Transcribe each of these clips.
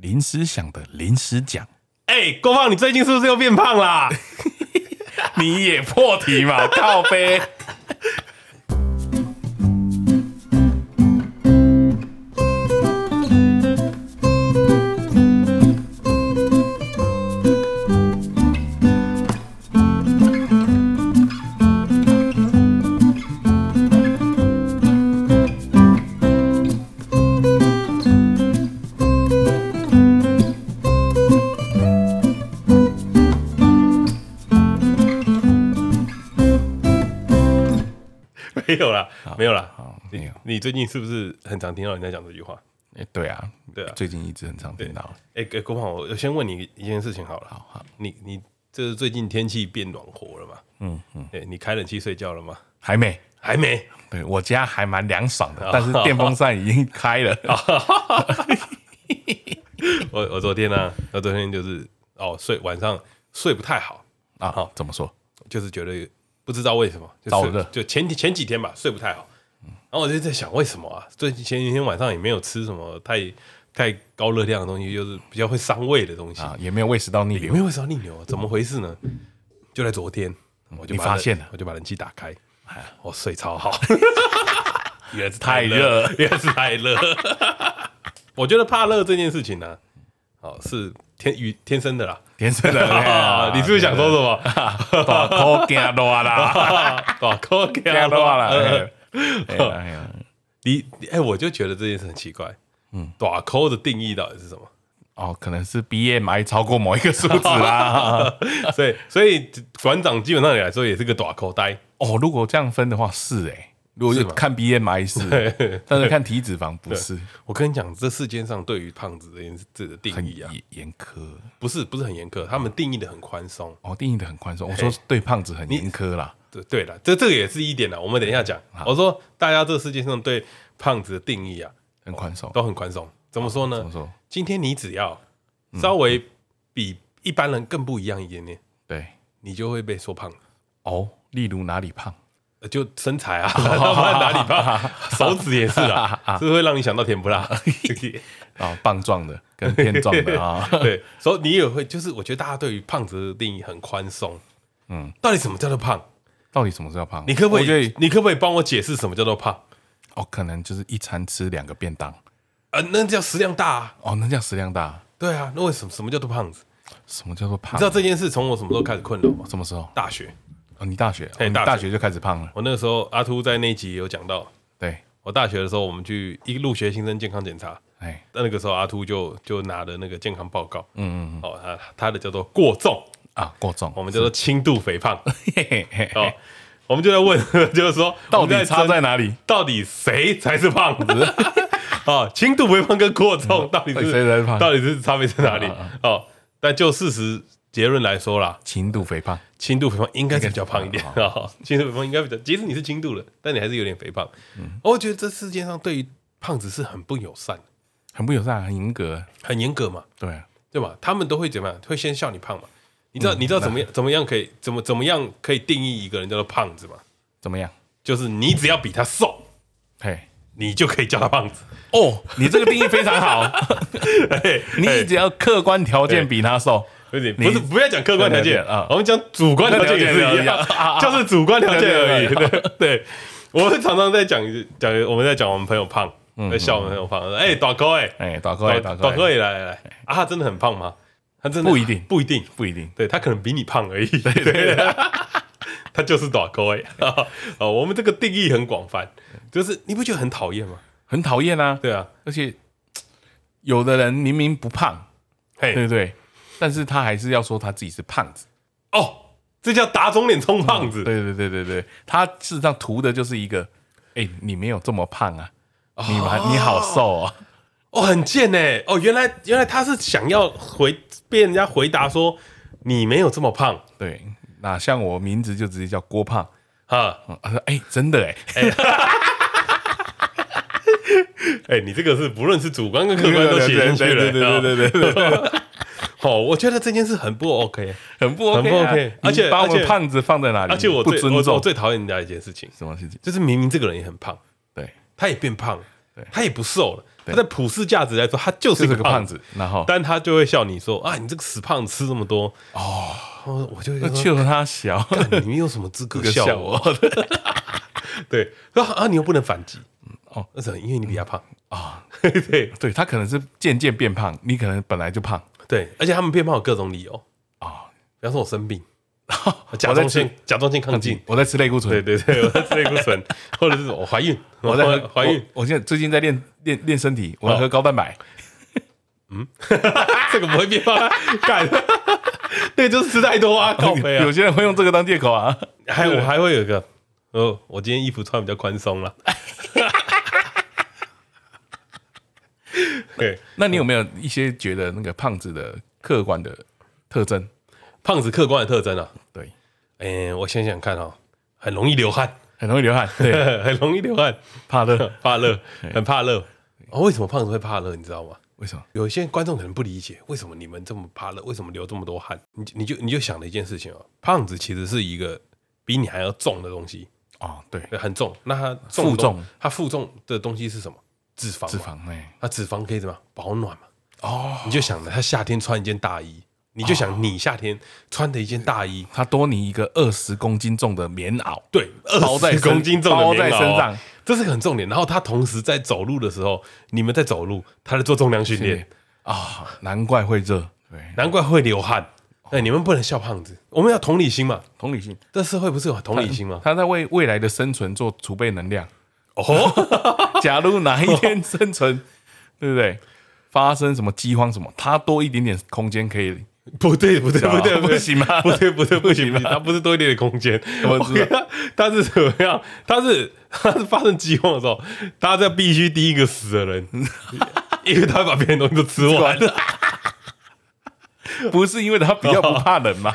临时想的临时讲。哎、欸，郭胖，你最近是不是又变胖啦？你也破题嘛，靠杯。有啦，没有啦。你你最近是不是很常听到人家讲这句话？哎，对啊，对啊，最近一直很常听到。哎，郭胖，我先问你一件事情好了。好好，你你这是最近天气变暖和了吗？嗯嗯。哎，你开冷气睡觉了吗？还没，还没。对，我家还蛮凉爽的，但是电风扇已经开了。我我昨天呢，我昨天就是哦，睡晚上睡不太好啊。好，怎么说？就是觉得。不知道为什么，就就前前几天吧，睡不太好，然后我就在想，为什么啊？最近前几天晚上也没有吃什么太太高热量的东西，就是比较会伤胃的东西啊，也没有胃食道逆流，也没有胃食道逆流，怎么回事呢？就在昨天，我就发现了，我就把冷气打开，我睡超好，原来是太热，原来是太热。我觉得怕热这件事情呢，哦，是天与天生的啦。天生的，你是不是想说什么？大口惊大啦，大口惊大啦。哎呀，你哎，我就觉得这件事很奇怪。嗯，短扣的定义到底是什么？哦，可能是 BMI 超过某一个数字啦。所以，所以馆长基本上来说也是个短扣呆。哦，如果这样分的话，是哎。如果是看 BMI 是，但是看体脂肪不是。我跟你讲，这世界上对于胖子这件事的定义啊，严苛，不是不是很严苛，他们定义的很宽松。哦，定义的很宽松。我说对胖子很严苛啦。对对了，这这个也是一点啦。我们等一下讲。我说大家这个世界上对胖子的定义啊，很宽松，都很宽松。怎么说呢？怎么说？今天你只要稍微比一般人更不一样一点点，对，你就会被说胖。哦，例如哪里胖？就身材啊，哪里胖？手指也是啊，是 不是会让你想到甜不辣啊，棒状的跟偏壮的啊。对，所以你也会，就是我觉得大家对于胖子的定义很宽松。嗯，到底什么叫做胖？到底什么叫胖？你可不可以？你可不可以帮我解释什么叫做胖？哦，可能就是一餐吃两个便当。呃，那叫食量大啊。哦，那叫食量大。对啊，那为什么什么叫做胖子？什么叫做胖？你知道这件事从我什么时候开始困扰吗？什么时候？大学。哦，你大学，哎，大学就开始胖了。我那个时候，阿秃在那集有讲到，对我大学的时候，我们去一入学新生健康检查，哎，那那个时候阿秃就就拿的那个健康报告，嗯嗯，哦，他他的叫做过重啊，过重，我们叫做轻度肥胖，哦，我们就在问，就是说到底差在哪里？到底谁才是胖子？哦，轻度肥胖跟过重到底是谁才是胖？到底是差别在哪里？哦，但就事实。结论来说啦，轻度肥胖，轻度肥胖应该是比较胖一点啊。轻度肥胖应该比较，即使你是轻度的，但你还是有点肥胖。嗯，我觉得这世界上对于胖子是很不友善，很不友善，很严格，很严格嘛。对，对吧？他们都会怎么样？会先笑你胖嘛？你知道？你知道怎么样？怎么样可以？怎么怎么样可以定义一个人叫做胖子吗？怎么样？就是你只要比他瘦，嘿，你就可以叫他胖子。哦，你这个定义非常好。你只要客观条件比他瘦。不是，不是，不要讲客观条件啊，我们讲主观条件也是一样，就是主观条件而已。对，对，我们常常在讲讲，我们在讲我们朋友胖，在笑我们朋友胖。哎，大哥，哎，哎，大哥，大哥，来来来，啊，他真的很胖吗？他真的不一定，不一定，不一定。对，他可能比你胖而已。对对，他就是大哥哎。哦，我们这个定义很广泛，就是你不觉得很讨厌吗？很讨厌啊。对啊，而且 有的人明明不胖，对对对。但是他还是要说他自己是胖子哦，这叫打肿脸充胖子。对对对对对，他事实上图的就是一个，哎，你没有这么胖啊，你你好瘦啊，哦，很贱哎，哦，原来原来他是想要回被人家回答说你没有这么胖。对，那像我名字就直接叫郭胖啊，他说哎，真的哎，哎，你这个是不论是主观跟客观都写进去了，对对对对对对。哦，我觉得这件事很不 OK，很不 OK，很不 OK，而且把我们胖子放在哪里？而且我最我最讨厌人家一件事情，什么事情？就是明明这个人也很胖，对，他也变胖了，对，他也不瘦了，他在普世价值来说，他就是个胖子。然后，但他就会笑你说：“啊，你这个死胖子吃这么多哦。”我就就他小，你们有什么资格笑我？对，说啊，你又不能反击。哦，为什么？因为你比较胖啊。对对，他可能是渐渐变胖，你可能本来就胖。对，而且他们变胖有各种理由啊，比方说我生病。甲状腺甲状腺亢进，我在吃类固醇。对对对，我在吃类固醇，或者是 我怀孕，我在怀孕。我现在最近在练练练身体，我要喝高蛋白。嗯，这个不会变胖，干，对，就是吃太多啊，靠北啊。有些人会用这个当借口啊。还我还会有一个，哦，我今天衣服穿比较宽松了。对，那你有没有一些觉得那个胖子的客观的特征？胖子客观的特征啊，对，哎，我想想看哦，很容易流汗，很容易流汗，对，很容易流汗，怕热，怕热，很怕热。哦，为什么胖子会怕热？你知道吗？为什么？有一些观众可能不理解，为什么你们这么怕热？为什么流这么多汗？你你就你就想了一件事情哦，胖子其实是一个比你还要重的东西哦，对，很重。那它负重，他负重的东西是什么？脂肪，脂肪，哎，它脂肪可以怎么保暖嘛？哦，你就想着他夏天穿一件大衣。你就想你夏天穿的一件大衣，他多你一个二十公斤重的棉袄，对，二十公斤重的包在身上，这是很重点。然后他同时在走路的时候，你们在走路，他在做重量训练。啊，难怪会热，对，难怪会流汗。哎，你们不能笑胖子，我们要同理心嘛，同理心。这社会不是有同理心吗？他在为未来的生存做储备能量。哦，假如哪一天生存，对不对？发生什么饥荒什么，他多一点点空间可以。不对，不对，不对，不行吗？不对，不对，不行，他不是多一点点空间。我知道，他是怎么样？他是他是发生饥荒的时候，他在必须第一个死的人，因为他把别人东西都吃完了。不是因为他比较不怕冷吗？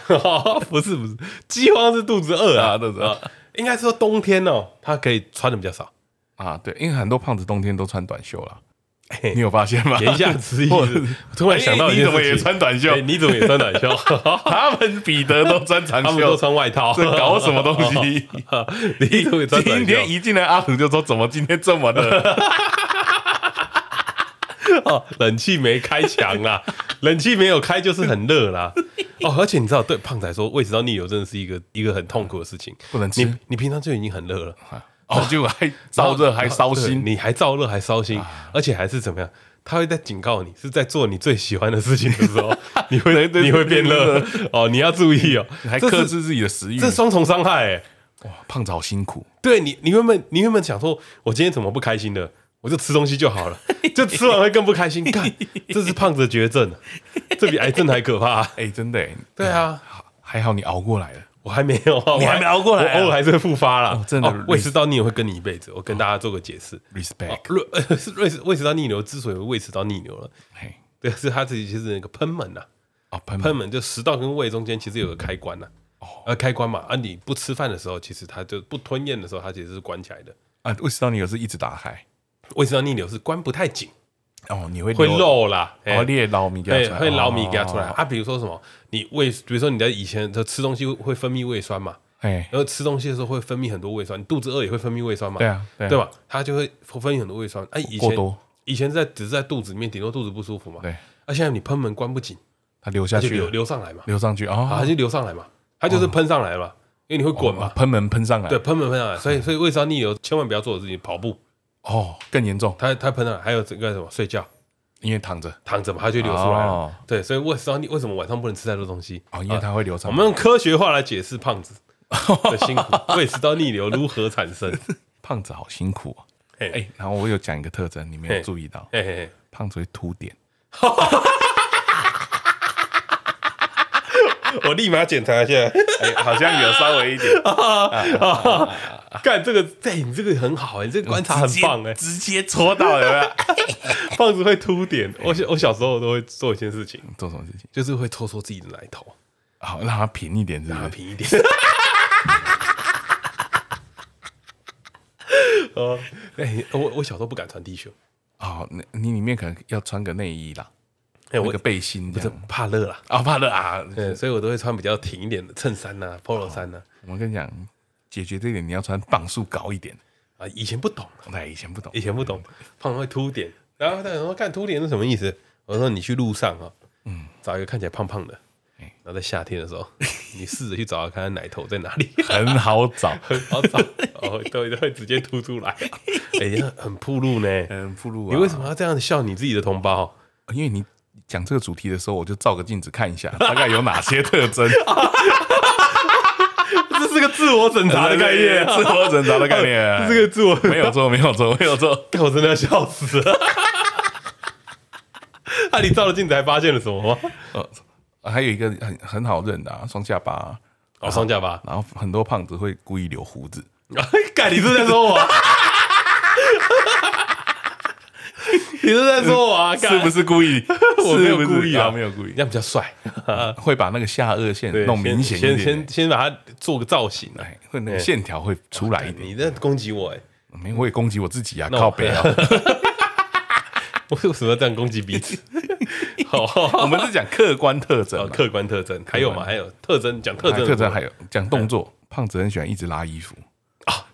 不是，不是，饥荒是肚子饿啊，肚子饿。应该说冬天哦，他可以穿的比较少啊。对，因为很多胖子冬天都穿短袖了。你有发现吗？言下之意，我突然想到，你怎么也穿短袖？你怎么也穿短袖？他们彼得都穿长袖，他们都穿外套，在搞什么东西？你怎么也穿短袖？今天一进来，阿土就说：“怎么今天这么热？” 哦，冷气没开强啊，冷气没有开就是很热啦。哦，而且你知道，对胖仔来说，胃食道逆流真的是一个一个很痛苦的事情，不能吃。你你平常就已经很热了。哦，就还燥热还烧心，你还燥热还烧心，而且还是怎么样？他会在警告你，是在做你最喜欢的事情的时候，你会你会变热哦，你要注意哦，还克制自己的食欲，这双重伤害哎！哇，胖子好辛苦。对你，你原本你原本想说，我今天怎么不开心的？我就吃东西就好了，就吃完会更不开心。看，这是胖子的绝症，这比癌症还可怕。哎，真的，对啊，还好你熬过来了。我还没有，你还没熬过来，我偶尔还是会复发啦。真的，胃食道逆流会跟你一辈子。我跟大家做个解释，respect。胃食胃食道逆流之所以胃食道逆流了，对，是他自己其实那个喷门呐，哦，喷门就食道跟胃中间其实有个开关呐，哦，呃，开关嘛，啊，你不吃饭的时候，其实它就不吞咽的时候，它其实是关起来的。啊，胃食道逆流是一直打开，胃食道逆流是关不太紧。哦，你会会漏啦，哦，裂捞米给它出来，会捞米给它出来。啊，比如说什么，你胃，比如说你在以前的吃东西会分泌胃酸嘛。然后吃东西的时候会分泌很多胃酸，你肚子饿也会分泌胃酸嘛？对啊，对吧？它就会分泌很多胃酸。哎，以前以前在只是在肚子里面，顶多肚子不舒服嘛。对。那现在你喷门关不紧，它流下去，流流上来嘛？流上去啊，它就流上来嘛？它就是喷上来嘛？因为你会滚嘛？喷门喷上来，对，喷门喷上来，所以所以胃酸逆流千万不要做的事情，跑步哦，更严重。他他喷了，还有这个什么？睡觉，因为躺着躺着嘛，它就流出来了。对，所以我知道你为什么晚上不能吃太多东西？哦，因为它会流上来。我们用科学话来解释胖子。的辛苦，我也知道逆流如何产生？胖子好辛苦啊！哎、欸，然后我有讲一个特征，你没有注意到？嘿嘿，胖子会凸点。我立马检查一下，欸、好像有稍微一点。干这个，对你这个很好，你这个观察很棒哎，直接戳到有没有。胖子会凸点，我小我小时候都会做一件事情，做什么事情？就是会戳戳自己的奶头，好让它平一点，让它平一点。哦，哎，我我小时候不敢穿 T 恤，哦，那你里面可能要穿个内衣啦，有个背心，不是怕热啦，啊，怕热啊，对，所以我都会穿比较挺一点的衬衫呐，Polo 衫呐。我跟你讲，解决这点，你要穿磅数高一点。啊。以前不懂，对，以前不懂，以前不懂，胖会凸点，然后他说看凸点是什么意思？我说你去路上啊，嗯，找一个看起来胖胖的，然后在夏天的时候，你试着去找看看奶头在哪里，很好找，很好找，哦，都会直接凸出来，哎呀，很铺路呢，很铺路。你为什么要这样笑你自己的同胞？因为你讲这个主题的时候，我就照个镜子看一下，大概有哪些特征。这是个自我审查的概念，自我审查的概念，这是个自我没有错，没有错，没有错。我真的要笑死了。那你照了镜子还发现了什么吗？呃，还有一个很很好认的啊，双下巴哦，双下巴。然后很多胖子会故意留胡子。干，你是在说我？你是在说我啊？是不是故意？我没有故意啊，没有故意，这样比较帅，会把那个下颚线弄明显一点，先先先把它做个造型，哎，会那个线条会出来一点。你在攻击我哎？没，我也攻击我自己啊，靠北啊！我为什么要这样攻击彼此？好，我们是讲客观特征，客观特征还有吗？还有特征，讲特征，特征还有讲动作。胖子很喜欢一直拉衣服啊。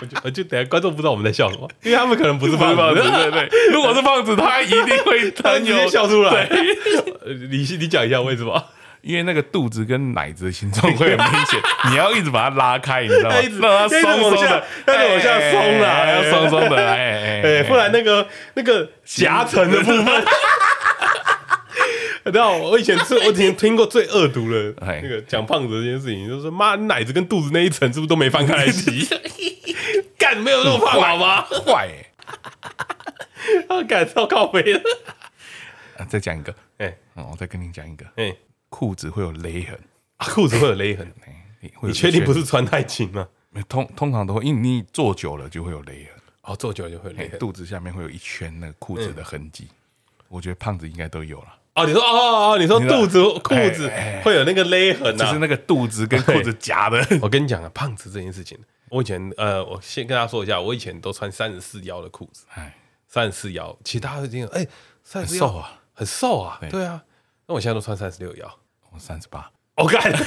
我就我就等下观众不知道我们在笑什么，因为他们可能不是胖子，对对。如果是胖子，他一定会 直接笑出来。你你讲一下为什么？因为那个肚子跟奶子的形状会很明显，你要一直把它拉开，你知道吗？让它松松的，让它往下松了，要松松的，哎哎，不然那个那个夹层的部分。你知道我以前是，我以前听过最恶毒的那个讲胖子这件事情，就是妈奶子跟肚子那一层是不是都没翻开来洗？干没有那么胖好吗？坏，啊，干超靠北的。再讲一个，哎，我再跟你讲一个，哎，裤子会有勒痕，裤子会有勒痕，你确定不是穿太紧吗？通通常都会，因为你坐久了就会有勒痕。哦，坐久了就会勒痕，肚子下面会有一圈那个裤子的痕迹。我觉得胖子应该都有了。哦，你说哦哦，你说肚子裤子会有那个勒痕啊？就是那个肚子跟裤子夹的。我跟你讲啊，胖子这件事情，我以前呃，我先跟大家说一下，我以前都穿三十四腰的裤子。哎，三十四腰，其他的这个哎，三十四瘦啊，很瘦啊。对啊，那我现在都穿三十六腰，我三十八。我干，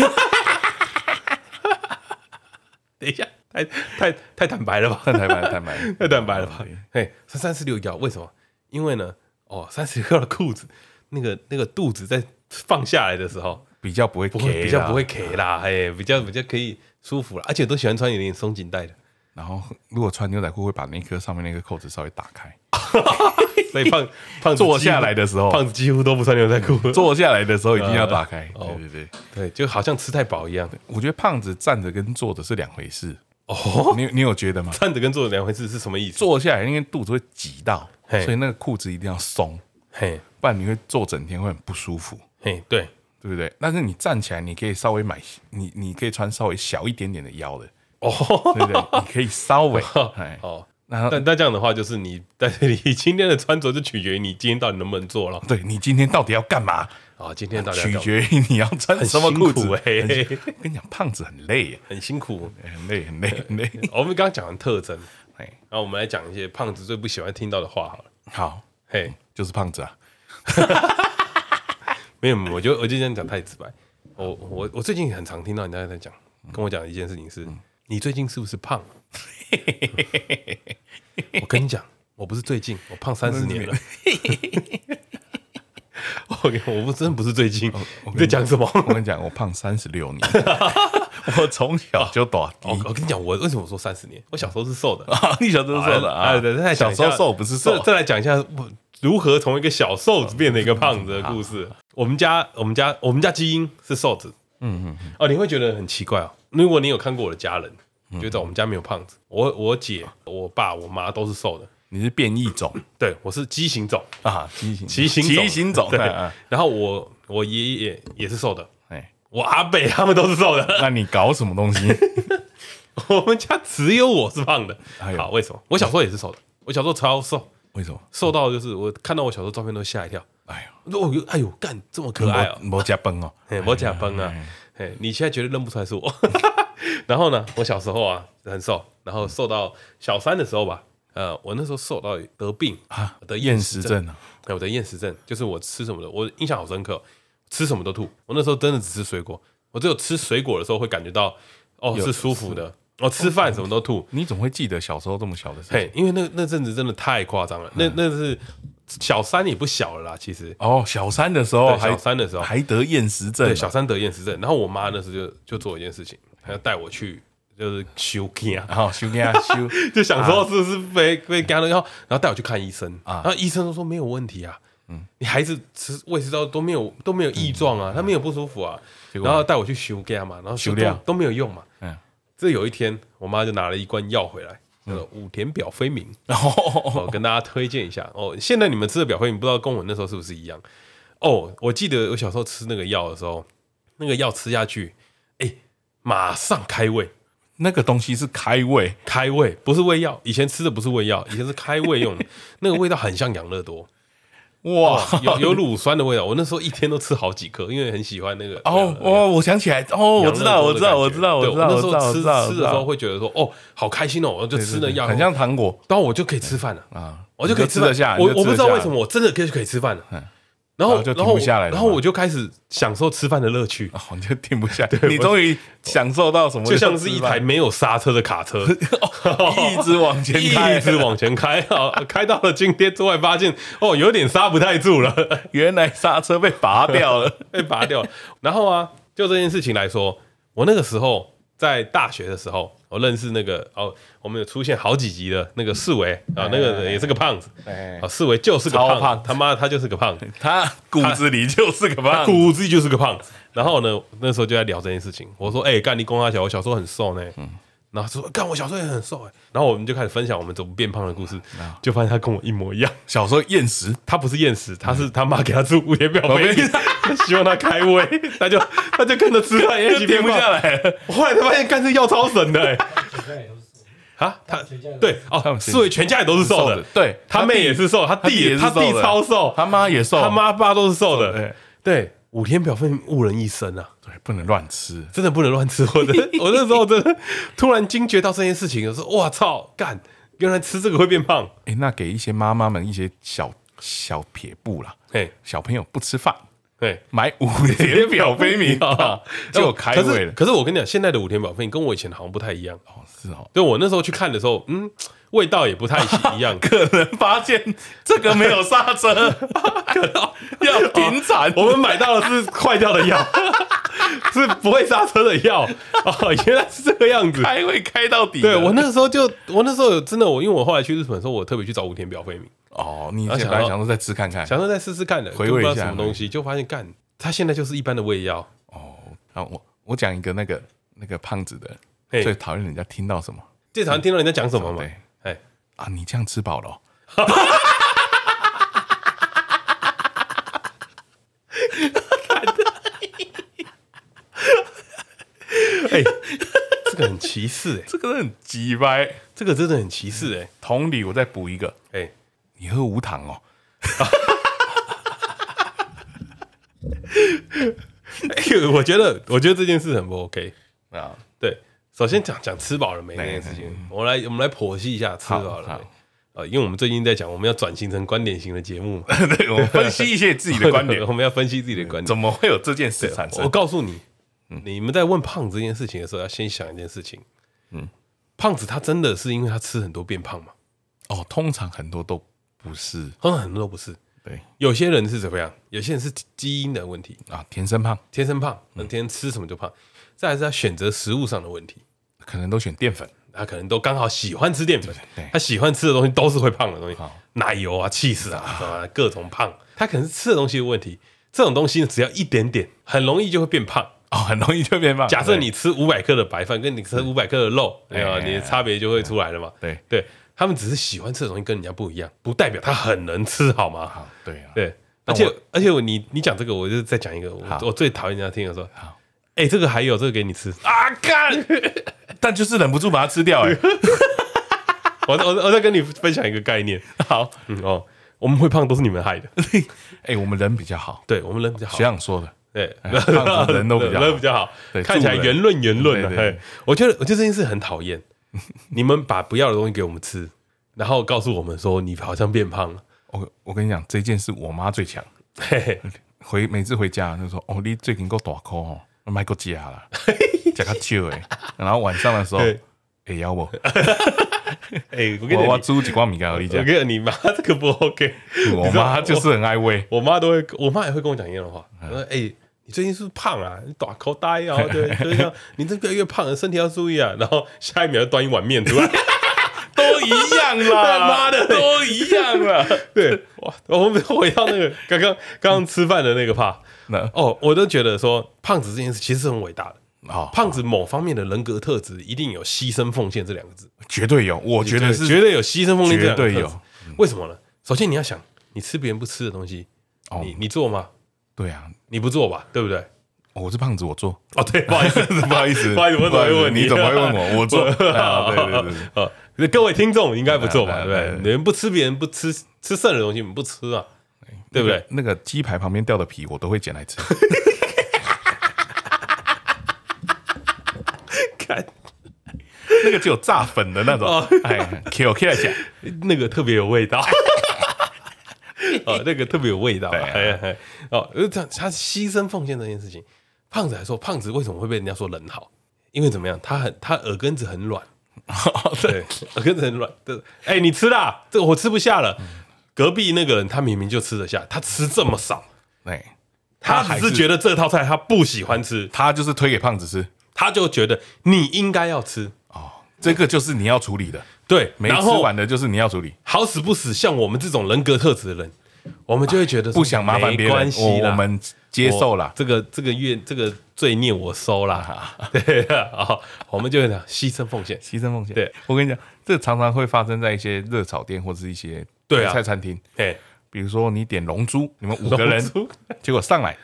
等一下，太太太坦白了吧？太坦白，坦白，太坦白了吧？哎，穿三十六腰，为什么？因为呢，哦，三十六腰的裤子。那个那个肚子在放下来的时候，比较不会，比较不会 K 啦，哎，比较比较可以舒服了，而且都喜欢穿有点松紧带的。然后如果穿牛仔裤，会把那颗上面那个扣子稍微打开。所以胖胖坐下来的时候，胖子几乎都不穿牛仔裤。坐下来的时候一定要打开。对对对对，就好像吃太饱一样。我觉得胖子站着跟坐着是两回事。哦，你你有觉得吗？站着跟坐着两回事是什么意思？坐下来因为肚子会挤到，所以那个裤子一定要松。嘿。不然你会坐整天会很不舒服，嘿，对，对不对？但是你站起来，你可以稍微买，你你可以穿稍微小一点点的腰的，哦，对不对？你可以稍微，哦，那但那这样的话，就是你，但是你今天的穿着就取决于你今天到底能不能做了。对，你今天到底要干嘛啊？今天到底取决于你要穿什么裤子。哎，跟你讲，胖子很累，很辛苦，很累，很累，很累。我们刚刚讲完特征，哎，然后我们来讲一些胖子最不喜欢听到的话好了。好，嘿，就是胖子啊。没有，我就我就这样讲太直白。我我我最近很常听到人家在讲，跟我讲的一件事情是：你最近是不是胖？我跟你讲，我不是最近，我胖三十年了。我我不真的不是最近，你在讲什么？我跟你讲，我胖三十六年。我从小就短。我跟你讲，我为什么说三十年？我小时候是瘦的。你小时候是瘦的啊？对，再小时候瘦不是瘦。再来讲一下我。如何从一个小瘦子变成一个胖子的故事？我们家，我们家，我们家基因是瘦子。嗯嗯哦，你会觉得很奇怪哦。如果你有看过我的家人，觉得我们家没有胖子。我我姐、我爸、我妈都是瘦的。你是变异种？对，我是畸形种啊，畸形畸形畸形种。对，然后我我爷爷也是瘦的。哎，我阿伯他们都是瘦的。那你搞什么东西？我们家只有我是胖的。好，为什么？我小时候也是瘦的。我小时候超瘦。为什么瘦到就是我看到我小时候照片都吓一跳？哎呦，呦哎呦干这么可爱哦，没加崩哦，没加崩啊！嘿，你现在绝对认不出来是我。然后呢，我小时候啊很瘦，然后瘦到小三的时候吧，呃，我那时候瘦到得病啊，得厌食症啊，我得厌食症，就是我吃什么的，我印象好深刻，吃什么都吐。我那时候真的只吃水果，我只有吃水果的时候会感觉到哦是舒服的，我吃饭什么都吐。你怎么会记得小时候这么小的事情？嘿，因为那那阵子真的太夸张了。那那是小三也不小了啦，其实。哦，小三的时候，小三的时候还得厌食症。对，小三得厌食症。然后我妈那时候就就做一件事情，她要带我去就是修肝，然后修肝修，就想说是不是被被肝了，然后然后带我去看医生啊，然后医生都说没有问题啊。嗯，你孩子吃胃食道都没有都没有异状啊，他没有不舒服啊，然后带我去修肝嘛，然后修掉都没有用嘛。嗯，这有一天我妈就拿了一罐药回来，叫做五田表飞鸣，哦，跟大家推荐一下哦。现在你们吃的表飞鸣，不知道跟我那时候是不是一样？哦，我记得我小时候吃那个药的时候，那个药吃下去，哎，马上开胃。那个东西是开胃，开胃不是胃药，以前吃的不是胃药，以前是开胃用的，那个味道很像养乐多。哇，有有乳酸的味道。我那时候一天都吃好几颗，因为很喜欢那个。哦哦，我想起来，哦，我知道，我知道，我知道，我知道。那时候吃吃的时候会觉得说，哦，好开心哦，我就吃那药，很像糖果，然后我就可以吃饭了啊，我就可以吃得下。我我不知道为什么，我真的可以可以吃饭了。然后，就停不下来，然后我就开始享受吃饭的乐趣。哦，你就停不下来，你终于享受到什么？就像是一台没有刹车的卡车，一直往前开，一直往前开，啊，开到了今天，突然发现，哦，有点刹不太住了。原来刹车被拔掉了，被拔掉了。然后啊，就这件事情来说，我那个时候在大学的时候。我认识那个哦，我们有出现好几集的那个四维啊，那个也是个胖子，啊，四维就是个胖，他妈他就是个胖子，他骨子里就是个胖，骨子里就是个胖子。然后呢，那时候就在聊这件事情，我说，哎，干你公阿小，我小时候很瘦呢。然后说，干我小时候也很瘦哎。然后我们就开始分享我们怎么变胖的故事，就发现他跟我一模一样。小时候厌食，他不是厌食，他是他妈给他吃五田表飞鸣，希望他开胃，他就他就跟着吃饭，一起变不下来。后来才发现干这药超神的哎。啊，他对哦，四维全家也都是瘦的，对。他妹也是瘦，他弟也他弟超瘦，他妈也瘦，他妈爸都是瘦的。对，五天表分误人一生啊。对不能乱吃，真的不能乱吃。我的，我那时候真的突然惊觉到这件事情，我说：“哇操，干，原来吃这个会变胖。”哎，那给一些妈妈们一些小小撇步啦。哎，小朋友不吃饭，对，买五田表飞鸣啊，就开胃了。可是我跟你讲，现在的五田表飞米跟我以前好像不太一样哦。是哦，对我那时候去看的时候，嗯。味道也不太一样，可能发现这个没有刹车，要停产。我们买到的是坏掉的药，是不会刹车的药。哦，原来是这个样子，开会开到底。对，我那个时候就，我那时候有真的，我因为我后来去日本的时候，我特别去找五田表飞鸣。哦，你想来想说再吃看看，想说再试试看的，回味一下什么东西，就发现干，他现在就是一般的胃药。哦，好，我我讲一个那个那个胖子的最讨厌人家听到什么，最讨厌听到人家讲什么嘛。啊，你这样吃饱了、哦？哎、欸，这个很歧视哎，这个很鸡掰，这个真的很歧视哎。同理，我再补一个，哎、欸，你喝无糖哦。哎，我觉得，我觉得这件事很不 OK 啊。对。首先讲讲吃饱了没这件事情，我来我们来剖析一下吃饱了没啊？因为我们最近在讲我们要转型成观点型的节目，对，我们分析一些自己的观点，我们要分析自己的观点，怎么会有这件事产生？我告诉你，你们在问胖子这件事情的时候，要先想一件事情，嗯，胖子他真的是因为他吃很多变胖吗？哦，通常很多都不是，很多都不是，对，有些人是怎么样？有些人是基因的问题。啊，天生胖，天生胖，那天天吃什么就胖。再来是他选择食物上的问题，可能都选淀粉，他可能都刚好喜欢吃淀粉，他喜欢吃的东西都是会胖的东西，奶油啊、气死啊，各种胖。他可能是吃的东西的问题，这种东西只要一点点，很容易就会变胖。哦，很容易就变胖。假设你吃五百克的白饭，跟你吃五百克的肉，哎呀，你的差别就会出来了嘛。对。对，他们只是喜欢吃的东西跟人家不一样，不代表他很能吃，好吗？好，对啊，对，而且而且你你讲这个，我就再讲一个，我我最讨厌人家听的说。哎，这个还有这个给你吃 啊！干，但就是忍不住把它吃掉。哎，我我我再跟你分享一个概念。好，嗯哦，我们会胖都是你们害的。哎，我们人比较好，对我们人比较好。学长说的，对，人都比较人比较好，看起来圆润圆润的。对，我觉得我觉得这件事很讨厌。你们把不要的东西给我们吃，然后告诉我们说你好像变胖了。我我跟你讲，这件事我妈最强。回每次回家就说：“哦，你最近够大颗哦。”买个家了，加个少哎，然后晚上的时候哎，要不？哎，我跟你我煮几罐米给你讲。我跟你妈这个不 OK，我妈就是很爱喂，我妈都会，我妈也会跟我讲一样的话。她说：“哎，你最近是不是胖啊？你短口呆啊？对，就是这样。你这个越胖，身体要注意啊。”然后下一秒就端一碗面出来，都一样啦，妈的，都一样了。对，哇，我们回到那个刚刚刚刚吃饭的那个胖，哦，我都觉得说胖子这件事其实是很伟大的。啊，胖子某方面的人格特质一定有牺牲奉献这两个字，绝对有，我觉得是绝对有牺牲奉献，绝对有。为什么呢？首先你要想，你吃别人不吃的东西，你你做吗？对啊，你不做吧，对不对？我是胖子，我做。哦，对，不好意思，不好意思，不好意思，我怎么会问你？你怎么会问我？我做。对对对对，呃，各位听众应该不做吧？对？你们不吃别人不吃吃剩的东西，你们不吃啊？对不对？那个鸡排旁边掉的皮，我都会捡来吃。看那个只有炸粉的那种，哎，Q Q 讲，那个特别有味道，哦，那个特别有味道，哎哎，哦，这样他牺牲奉献这件事情，胖子来说，胖子为什么会被人家说人好？因为怎么样？他很，他耳根子很软，对，耳根子很软，对，哎，你吃啦，这个我吃不下了。隔壁那个人他明明就吃得下，他吃这么少，哎，他只是觉得这套菜他不喜欢吃，他就是推给胖子吃。他就觉得你应该要吃。哦，这个就是你要处理的，对，没吃完的就是你要处理。好死不死，像我们这种人格特质的人，我们就会觉得不想麻烦别人，我们接受了这个这个怨这个罪孽我收了，对啊，我们就会讲牺牲奉献，牺牲奉献。对，我跟你讲，这常常会发生在一些热炒店或者是一些对菜餐厅，哎，比如说你点龙珠，你们五个人，结果上来，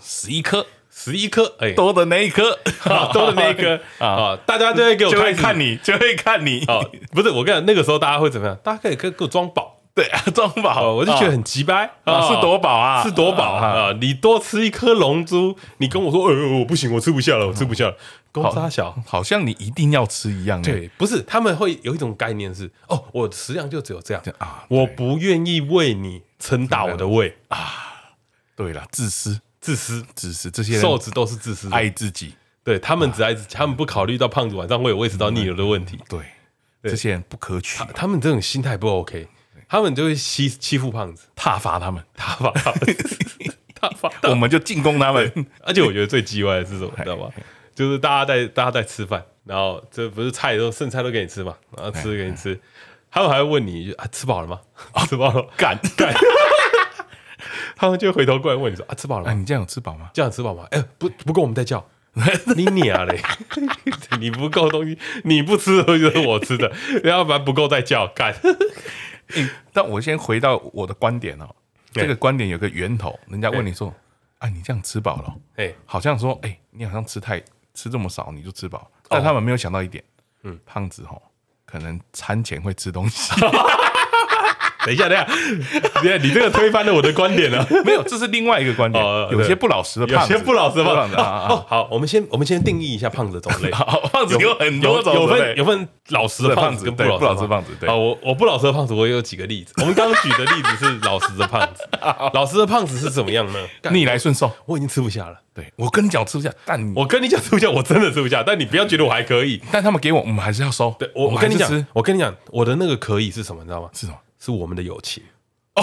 十一颗。十一颗，哎，多的那一颗，多的那一颗。啊！大家就会给我看你，就会看你。不是我跟你讲，那个时候大家会怎么样？大家可以给给我装饱，对啊，装饱。我就觉得很鸡掰啊，是夺宝啊，是夺宝啊！你多吃一颗龙珠，你跟我说，呃，我不行，我吃不下了，我吃不下了。公差小，好像你一定要吃一样。对，不是，他们会有一种概念是，哦，我的食量就只有这样啊，我不愿意为你撑大我的胃啊。对了，自私。自私，自私，这些瘦子都是自私，爱自己。对，他们只爱自己，他们不考虑到胖子晚上会有胃食道逆流的问题。对，这些人不可取。他们这种心态不 OK，他们就会欺欺负胖子，挞伐他们，挞伐他们，挞伐，我们就进攻他们。而且我觉得最鸡歪的是什么，你知道吗？就是大家在大家在吃饭，然后这不是菜都剩菜都给你吃嘛，然后吃给你吃，他们还会问你啊，吃饱了吗？吃饱了，干干。他们就回头过来问你说：“啊，吃饱了吗？你这样有吃饱吗？这样吃饱吗？哎，不不够，我们再叫。你娘嘞！你不够东西，你不吃的东西是我吃的，要不然不够再叫。干。但我先回到我的观点哦，这个观点有个源头，人家问你说：啊，你这样吃饱了？哎，好像说，哎，你好像吃太吃这么少，你就吃饱。但他们没有想到一点，嗯，胖子哦，可能餐前会吃东西。”等一下，等一下，等下，你这个推翻了我的观点了。没有，这是另外一个观点。有些不老实的胖子，有些不老实的胖子。好，我们先我们先定义一下胖子的种类。好，胖子有很多种，有分有分老实的胖子跟不老实的胖子。对，啊我我不老实的胖子，我也有几个例子。我们刚刚举的例子是老实的胖子，老实的胖子是怎么样呢？逆来顺受，我已经吃不下了。对，我跟你讲吃不下，但我跟你讲吃不下，我真的吃不下。但你不要觉得我还可以，但他们给我，我们还是要收。对，我我跟你讲，我跟你讲，我的那个可以是什么？你知道吗？是什么？是我们的友情。哦，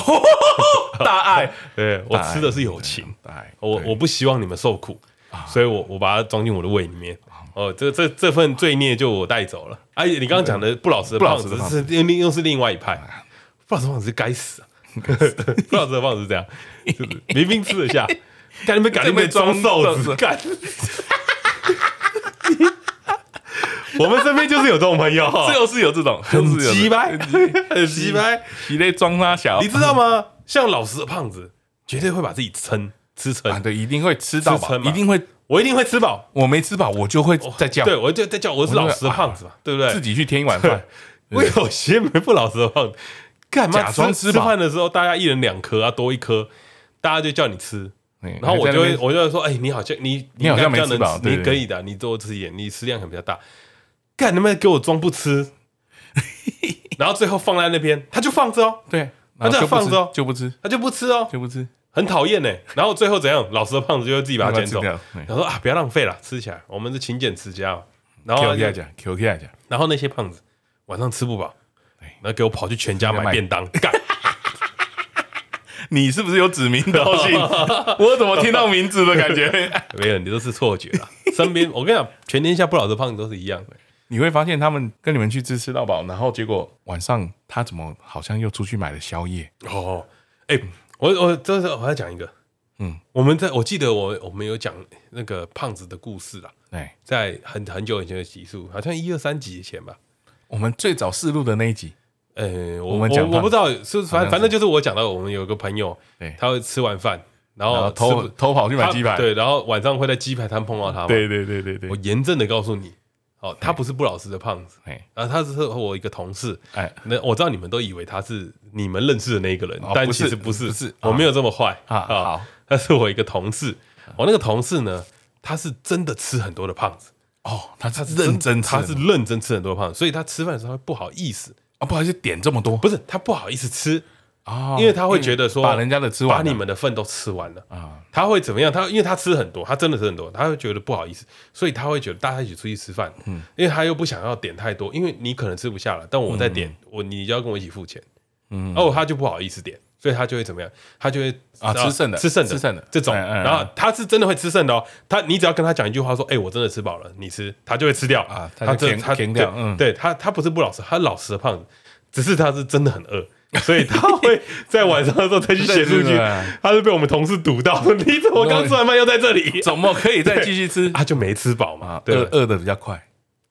大爱，对，我吃的是友情，我我不希望你们受苦，所以我我把它装进我的胃里面。哦，这这这份罪孽就我带走了。哎，你刚刚讲的不老实的胖子是另又是另外一派，不老实的胖子是该死啊！不老实的胖子是这样，明明吃得下，赶紧被赶紧被装瘦子。干。我们身边就是有这种朋友，就是有这种，很鸡掰，很鸡掰，你在装他小，你知道吗？像老实的胖子，绝对会把自己撑吃撑，对，一定会吃到饱，一定会，我一定会吃饱，我没吃饱，我就会再叫，对，我就再叫，我是老实的胖子嘛，对不对？自己去添一碗饭。我有些没不老实的胖子，干嘛假装吃饭的时候，大家一人两颗啊，多一颗，大家就叫你吃，然后我就会，我就会说，哎，你好像你你好像没吃饱，你可以的，你多吃一点，你食量很比较大。干，能不能给我装不吃？然后最后放在那边，他就放着哦。对，他就放着哦，就不吃，他就不吃哦，就不吃，很讨厌呢。然后最后怎样？老实的胖子就会自己把它捡走。他说啊，不要浪费了，吃起来。我们是勤俭持家，然后讲，Q K 讲，然后那些胖子晚上吃不饱，然后给我跑去全家买便当干。你是不是有指名道姓？我怎么听到名字的感觉？没有，你都是错觉了。身边我跟你讲，全天下不老的胖子都是一样的。你会发现他们跟你们去吃吃到饱，然后结果晚上他怎么好像又出去买了宵夜？哦，哎、欸，我我这是我要讲一个，嗯，我们在我记得我我们有讲那个胖子的故事啦。哎，在很很久以前的集数，好像一二三集以前吧。我们最早试录的那一集。呃、欸，我们讲我，我不知道是反反正就是我讲到我们有个朋友，他会吃完饭，然后，然后偷偷跑去买鸡排，对，然后晚上会在鸡排摊碰到他。对对对对对，我严正的告诉你，哦，他不是不老实的胖子，哎，然后他是和我一个同事，哎，那我知道你们都以为他是你们认识的那一个人，哦、但其实不是，不是，我没有这么坏。啊。好，他是我一个同事，我那个同事呢，他是真的吃很多的胖子，哦，他他是认真，他是认真吃很多胖子，所以他吃饭的时候会不好意思。啊，不好意思，点这么多，不是他不好意思吃啊，因为他会觉得说把人家的吃完，把你们的份都吃完了。啊，他会怎么样？他因为他吃很多，他真的吃很多，他会觉得不好意思，所以他会觉得大家一起出去吃饭，嗯，因为他又不想要点太多，因为你可能吃不下了，但我在点，我你就要跟我一起付钱，嗯，哦，他就不好意思点，所以他就会怎么样？他就会啊吃剩的，吃剩的，吃剩的。这种，然后他是真的会吃剩的哦，他你只要跟他讲一句话说，哎，我真的吃饱了，你吃，他就会吃掉。啊，他这他填掉，嗯，对他他不是不老实，他老实的胖子。只是他是真的很饿，所以他会 在晚上的时候再去写数据。他是被我们同事堵到，你怎么刚吃完饭又在这里？怎么可以再继续吃？他就没吃饱嘛，饿饿的比较快。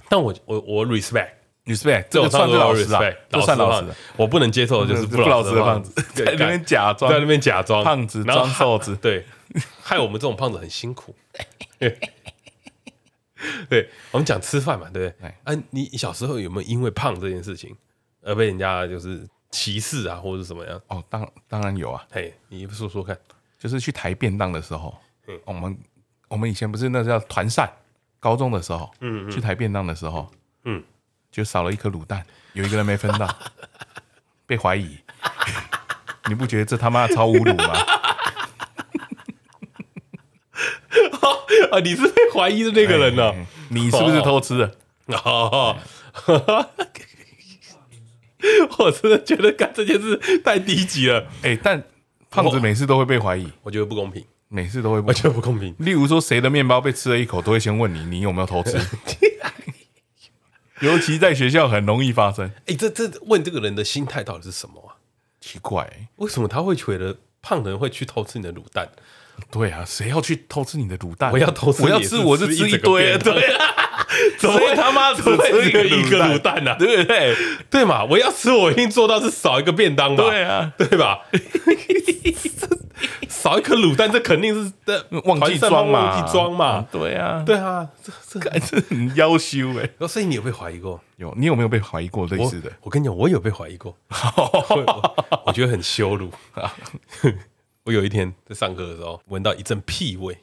但我我我 respect respect，这个算老实啊，这算老实。我不能接受的就是不老实的胖子，在那边假装，在那边假装胖子装瘦子，对，害我们这种胖子很辛苦。对，我们讲吃饭嘛，对不对？哎，你小时候有没有因为胖这件事情？而被人家就是歧视啊，或者是什么样？哦，当当然有啊。嘿，你说说看，就是去抬便当的时候，我们我们以前不是那叫团扇，高中的时候，嗯，去抬便当的时候，嗯，就少了一颗卤蛋，有一个人没分到，被怀疑，你不觉得这他妈超侮辱吗？啊，你是被怀疑的那个人呢？你是不是偷吃的？哦。我真的觉得干这件事太低级了，哎、欸！但胖子每次都会被怀疑，我觉得不公平，每次都会我觉得不公平。例如说，谁的面包被吃了一口，都会先问你，你有没有偷吃？尤其在学校很容易发生。哎、欸，这这问这个人的心态到底是什么啊？奇怪、欸，为什么他会觉得胖的人会去偷吃你的卤蛋？对啊，谁要去偷吃你的卤蛋？我要偷吃，我要吃，我就吃一堆，对啊。怎么会他妈只吃一个一个卤蛋呢？对不对？对嘛？我要吃，我一定做到是少一个便当吧？对啊，对吧？少一颗卤蛋，这肯定是的忘记装嘛，忘记装嘛。对啊，对啊，这这这很妖羞哎。所以你有被怀疑过？有，你有没有被怀疑过类似的？我跟你讲，我有被怀疑过，我觉得很羞辱。我有一天在上课的时候，闻到一阵屁味，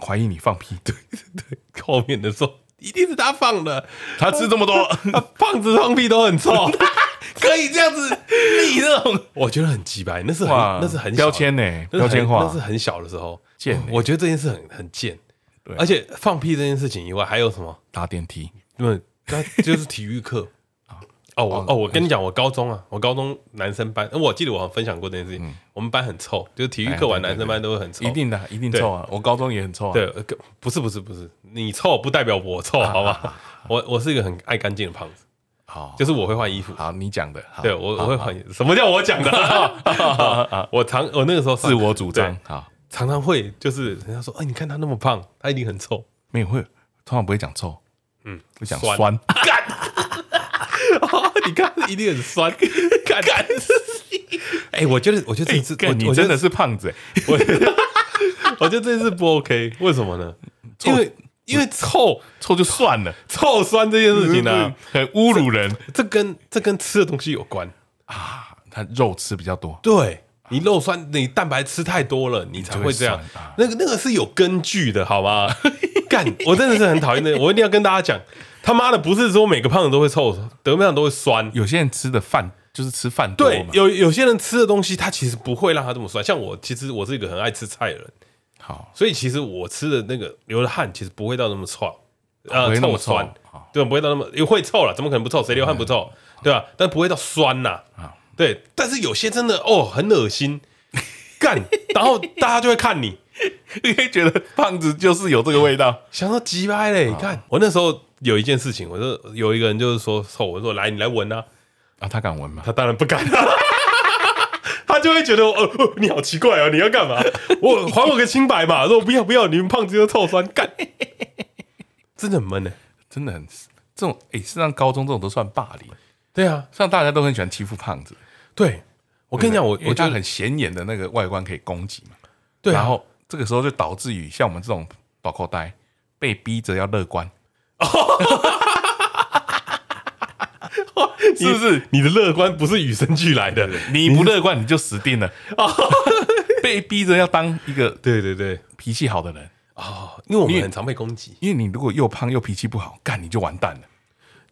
怀疑你放屁。对对，后面的说。一定是他放的，他吃这么多，胖子放屁都很臭，可以这样子，你这种。我觉得很鸡掰，那是很那是很标签呢，标签化，那是很小的时候。贱，我觉得这件事很很贱，对，而且放屁这件事情以外还有什么？搭电梯，因为那就是体育课。哦，我哦，我跟你讲，我高中啊，我高中男生班，我记得我好像分享过这件事情。我们班很臭，就是体育课完男生班都会很臭，一定的，一定臭啊！我高中也很臭啊。对，不是不是不是，你臭不代表我臭，好吧？我我是一个很爱干净的胖子，好，就是我会换衣服。好，你讲的，对我我会换衣服。什么叫我讲的？我常我那个时候自我主张，好，常常会就是人家说，哎，你看他那么胖，他一定很臭。没有会，通常不会讲臭，嗯，会讲酸。一定很酸，干干！哎，我觉得，我觉得这次我你真的是胖子，我我觉得这次不 OK，为什么呢？因为因为臭臭就算了，臭酸这件事情呢，很侮辱人。这跟这跟吃的东西有关啊，他肉吃比较多，对你肉酸，你蛋白吃太多了，你才会这样。那个那个是有根据的，好吗？干，我真的是很讨厌那个，我一定要跟大家讲。他妈的，不是说每个胖子都会臭，得面上都会酸。有些人吃的饭就是吃饭多嘛。对，有有些人吃的东西，他其实不会让他这么酸。像我，其实我是一个很爱吃菜的人。好，所以其实我吃的那个流的汗，其实不会到那么臭。呃臭酸，对，不会到那么又会臭了，怎么可能不臭？谁流汗不臭，对吧？但不会到酸呐，对。但是有些真的哦，很恶心，干，然后大家就会看你，你会觉得胖子就是有这个味道，想到鸡掰嘞。你看我那时候有一件事情，我说有一个人就是说臭，我说来你来闻啊，啊他敢闻吗？他当然不敢。他就会觉得，哦，你好奇怪哦，你要干嘛？我还我个清白嘛！说不要不要，你们胖子又臭酸，干，真的很闷呢，真的很这种，哎，实际上高中这种都算霸凌。对啊，像大家都很喜欢欺负胖子。对，我跟你讲，我我觉得很显眼的那个外观可以攻击嘛。对，然后这个时候就导致于像我们这种大口呆被逼着要乐观。是不是你的乐观不是与生俱来的？你不乐观你就死定了。被逼着要当一个对对对脾气好的人哦，因为我们很常被攻击。因为你如果又胖又脾气不好，干你就完蛋了。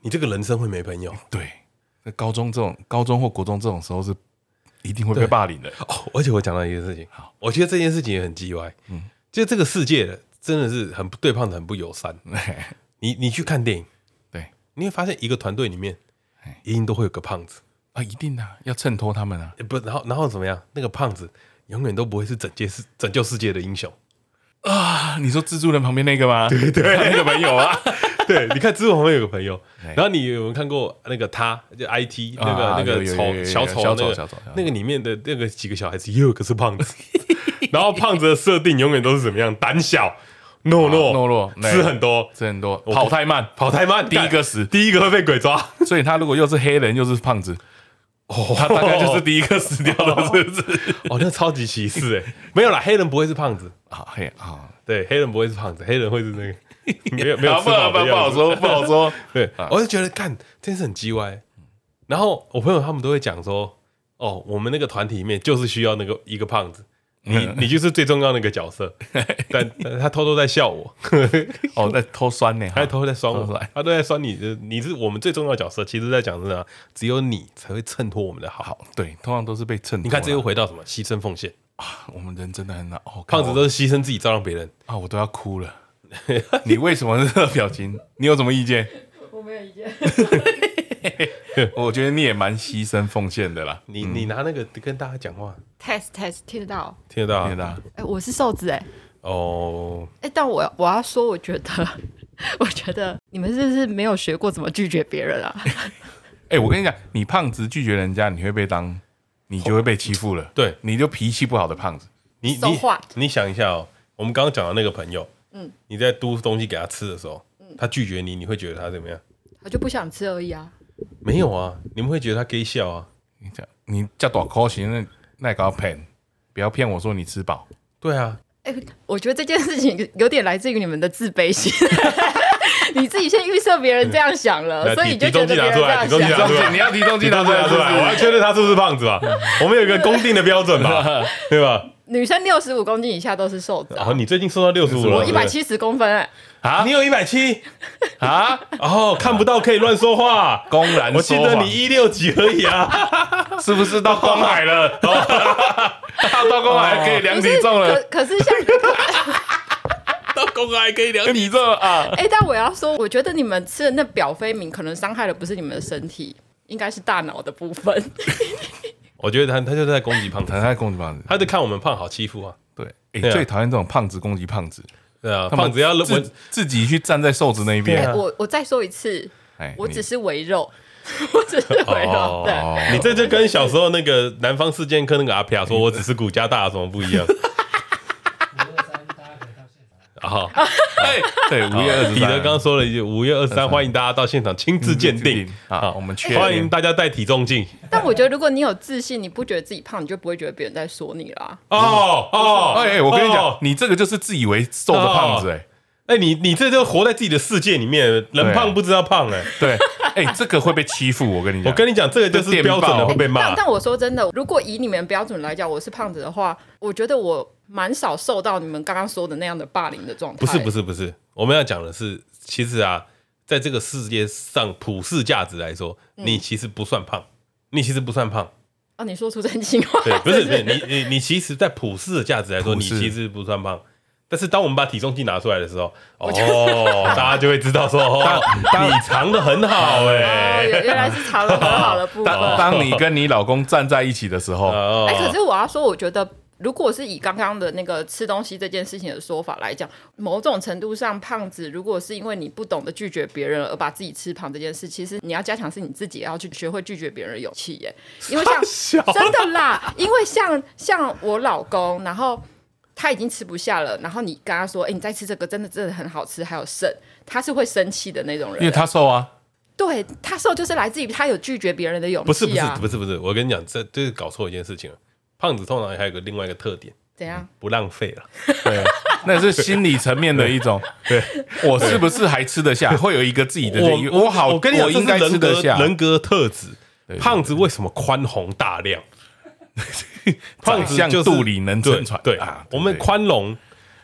你这个人生会没朋友。对，在高中这种高中或国中这种时候是一定会被霸凌的哦。而且我讲到一件事情，好，我觉得这件事情也很鸡歪。嗯，就这个世界真的是很对胖子很不友善。你你去看电影，对，你会发现一个团队里面。一定都会有个胖子啊，一定的，要衬托他们啊。不，然后然后怎么样？那个胖子永远都不会是拯救世拯救世界的英雄啊！你说蜘蛛人旁边那个吗？对对，那个朋友啊。对，你看蜘蛛旁边有个朋友，然后你有没有看过那个他就 IT 那个那个丑小丑那个那个里面的那个几个小孩子也有个是胖子，然后胖子的设定永远都是怎么样？胆小。懦弱，懦弱，吃很多，吃很多，跑太慢，跑太慢，第一个死，第一个会被鬼抓。所以他如果又是黑人又是胖子，哦，他大概就是第一个死掉的，是不是？哦，那超级歧视哎，没有啦，黑人不会是胖子啊，黑啊，对，黑人不会是胖子，黑人会是那个没有没有不好不好说不好说，对，我就觉得看真是很鸡歪。然后我朋友他们都会讲说，哦，我们那个团体里面就是需要那个一个胖子。你 你就是最重要的那个角色，但他偷偷在笑我，哦，在偷酸呢，他偷偷在酸我，他都在酸你，你是我们最重要的角色。其实，在讲真的，只有你才会衬托我们的好。对，通常都是被衬托。你看，这又回到什么？牺牲奉献啊！我们人真的很难。胖子都是牺牲自己照亮别人啊！我都要哭了。你为什么是这个表情？你有什么意见？我没有意见。我觉得你也蛮牺牲奉献的啦。你你拿那个跟大家讲话，test test 听得到，听得到，听得到。哎，我是瘦子哎。哦。哎，但我我要说，我觉得，我觉得你们是不是没有学过怎么拒绝别人啊？哎，我跟你讲，你胖子拒绝人家，你会被当，你就会被欺负了。对，你就脾气不好的胖子。你你你想一下哦，我们刚刚讲的那个朋友，嗯，你在嘟东西给他吃的时候，他拒绝你，你会觉得他怎么样？他就不想吃而已啊。没有啊，你们会觉得他给笑啊？你讲，你叫大口型，那那也搞骗，不要骗我说你吃饱。对啊，哎、欸，我觉得这件事情有点来自于你们的自卑心。你自己先预设别人这样想了，所以你就觉得别人这样想。你要提重计拿出来，出来，我要确认他是不是胖子吧？我们有一个公定的标准吧，对吧？女生六十五公斤以下都是瘦子。哦，你最近瘦到六十五了？我一百七十公分。啊，你有一百七啊？哦，看不到可以乱说话，公然。我记得你一六几而已啊，是不是到公海了？到公海可以量体重了。可是像 到公海可以量体重啊？哎，但我要说，我觉得你们吃的那表飞明，可能伤害的不是你们的身体，应该是大脑的部分。我觉得他他就是在攻击胖子，他在攻击胖子，他在看我们胖好欺负啊。对，哎，最讨厌这种胖子攻击胖子。对啊，胖子要自自己去站在瘦子那一边。我我再说一次，我只是围肉，我只是围肉。对，你这就跟小时候那个南方四剑客那个阿飘说，我只是骨架大，有什么不一样？好，对 对，五月二彼得刚刚说了一句，五月二十三，欢迎大家到现场亲自鉴定。啊，我们欢迎大家带体重镜。但我觉得，如果你有自信，你不觉得自己胖，你就不会觉得别人在说你啦。哦哦，哎，我跟你讲，你这个就是自以为瘦的胖子，哎，哎，你你这就活在自己的世界里面，人胖不知道胖，哎，对，哎，这个会被欺负，我跟你讲，我跟你讲，这个就是标准的会被骂。但但我说真的，如果以你们标准来讲，我是胖子的话，我觉得我。蛮少受到你们刚刚说的那样的霸凌的状态。不是不是不是，我们要讲的是，其实啊，在这个世界上普世价值来说，你其实不算胖，你其实不算胖。啊，你说出真心话。对，不是不是，你你你其实，在普世的价值来说，你其实不算胖。但是当我们把体重计拿出来的时候，哦，大家就会知道说，你藏的很好哎，原来是藏的很好的 部分。当你跟你老公站在一起的时候，哎，可是我要说，我觉得。如果是以刚刚的那个吃东西这件事情的说法来讲，某种程度上，胖子如果是因为你不懂得拒绝别人而把自己吃胖这件事，其实你要加强是你自己也要去学会拒绝别人的勇气耶。因为像真的啦，因为像像我老公，然后他已经吃不下了，然后你跟他说：“哎、欸，你再吃这个，真的真的很好吃，还有剩。”他是会生气的那种人，因为他瘦啊。对，他瘦就是来自于他有拒绝别人的勇气啊。不是不是不是不是，我跟你讲，这这是搞错一件事情了。胖子通常还有个另外一个特点，怎样？不浪费了。对，那是心理层面的一种。对，我是不是还吃得下？会有一个自己的我我好，我跟你讲，应该吃得下。人格特质，胖子为什么宽宏大量？胖子像肚里能撑船。对啊，我们宽容，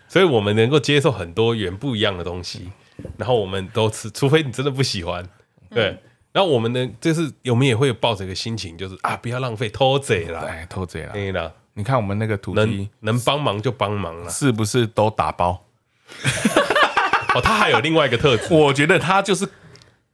所以我们能够接受很多元不一样的东西，然后我们都吃，除非你真的不喜欢。对。然后我们呢，就是我们也会抱着一个心情，就是啊，不要浪费，偷贼啦，哎，偷贼啦，对啦。你看我们那个土地，能帮忙就帮忙了，是不是都打包？哦，他还有另外一个特质，我觉得他就是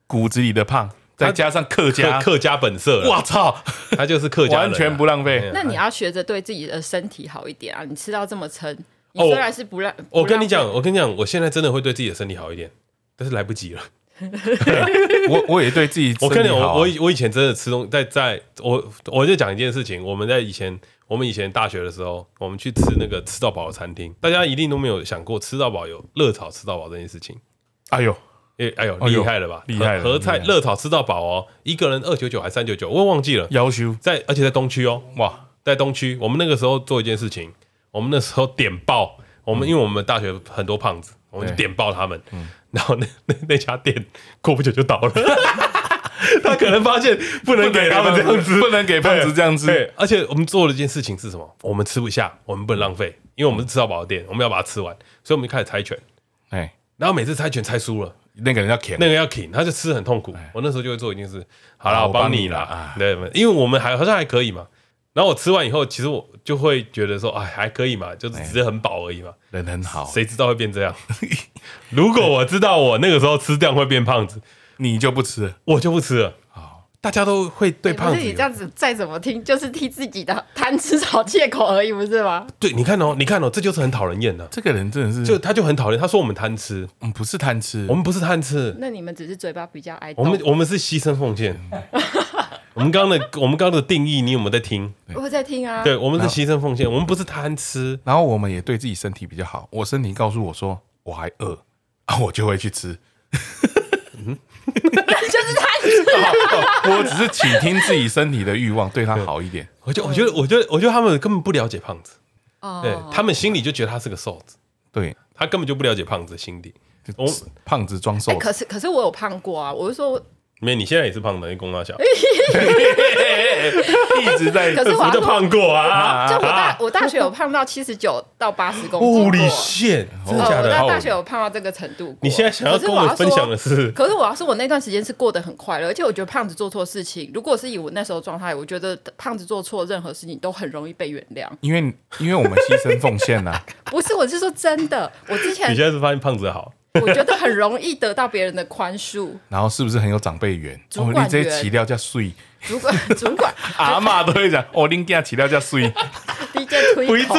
骨子里的胖，再加上客家客家本色。我操，他就是客家，完全不浪费。那你要学着对自己的身体好一点啊！你吃到这么撑，你虽然是不浪，我跟你讲，我跟你讲，我现在真的会对自己的身体好一点，但是来不及了。我我也对自己，我跟你讲，我我我以前真的吃东，在在我我就讲一件事情，我们在以前我们以前大学的时候，我们去吃那个吃到饱的餐厅，大家一定都没有想过吃到饱有热炒吃到饱这件事情。哎呦，哎哎呦，厉害了吧？厉害了！合菜热炒吃到饱哦，一个人二九九还三九九，我忘记了。要求在，而且在东区哦，哇，在东区，我们那个时候做一件事情，我们那时候点爆，我们因为我们大学很多胖子，我们就点爆他们。嗯。然后那那 那家店过不久就倒了，他可能发现不能给他们这样子，不能给胖子这样子。对，而且我们做了一件事情是什么？我们吃不下，我们不能浪费，因为我们是吃到饱的店，我们要把它吃完，所以我们就开始猜拳。哎，然后每次猜拳猜输了，那个人要啃，那个要啃，他就吃很痛苦。我那时候就会做一件事，好了，我帮你了，对，因为我们还好像还可以嘛。然后我吃完以后，其实我就会觉得说，哎，还可以嘛，就是只是很饱而已嘛。人很好，谁知道会变这样？如果我知道我那个时候吃这样会变胖子，你就不吃，我就不吃了。好，大家都会对胖子。你这样子再怎么听，就是替自己的贪吃找借口而已，不是吗？对，你看哦，你看哦，这就是很讨人厌的。这个人真的是，就他就很讨厌。他说我们贪吃，我们不是贪吃，我们不是贪吃。那你们只是嘴巴比较爱。我们我们是牺牲奉献。我们刚刚的我们刚刚的定义，你有没有在听？我在听啊。对，我们是牺牲奉献，我们不是贪吃，然后我们也对自己身体比较好。我身体告诉我说我还饿啊，我就会去吃。嗯，就是贪吃。我只是倾听自己身体的欲望，对他好一点。我就我觉得，我觉得，我觉得他们根本不了解胖子。对，他们心里就觉得他是个瘦子。对，他根本就不了解胖子心底。我胖子装瘦。可是可是我有胖过啊，我就说。没，你现在也是胖的，你公大小，一直在，可是我就胖过啊！就我大我大学有胖到七十九到八十公斤，物理线，真的假的？我大学有胖到这个程度。你现在想要跟我分享的是？可是我要说，我那段时间是过得很快乐，而且我觉得胖子做错事情，如果是以我那时候状态，我觉得胖子做错任何事情都很容易被原谅，因为因为我们牺牲奉献呐。不是，我是说真的，我之前你现在是发现胖子好。我觉得很容易得到别人的宽恕，然后是不是很有长辈缘？主管缘，你这起料叫水，主管主管。阿妈都会讲，哦，恁家起料叫水，你这推口，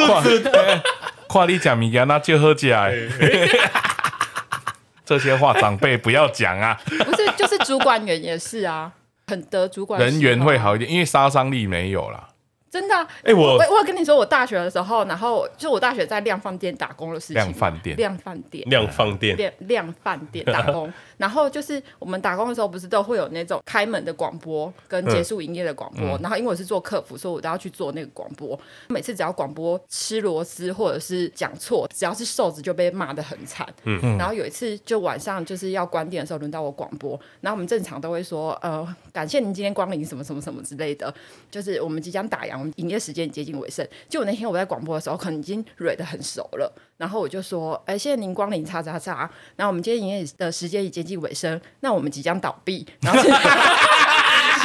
看你讲物件那就好讲，这些话长辈不要讲啊。不是，就是主管员也是啊，很得主管人缘会好一点，因为杀伤力没有了。真的，哎，我我有跟你说，我大学的时候，然后就我大学在量贩店打工的事情。量贩店，量贩店，量贩店，量量贩店打工。然后就是我们打工的时候，不是都会有那种开门的广播跟结束营业的广播。然后因为我是做客服，所以我都要去做那个广播。每次只要广播吃螺丝或者是讲错，只要是瘦子就被骂的很惨。嗯，然后有一次就晚上就是要关店的时候，轮到我广播。然后我们正常都会说，呃，感谢您今天光临，什么什么什么之类的。就是我们即将打烊。营业时间接近尾声，就我那天我在广播的时候，可能已经蕊的很熟了，然后我就说：“哎，谢谢您光临，叉叉叉。”那我们今天营业的时间已接近尾声，那我们即将倒闭。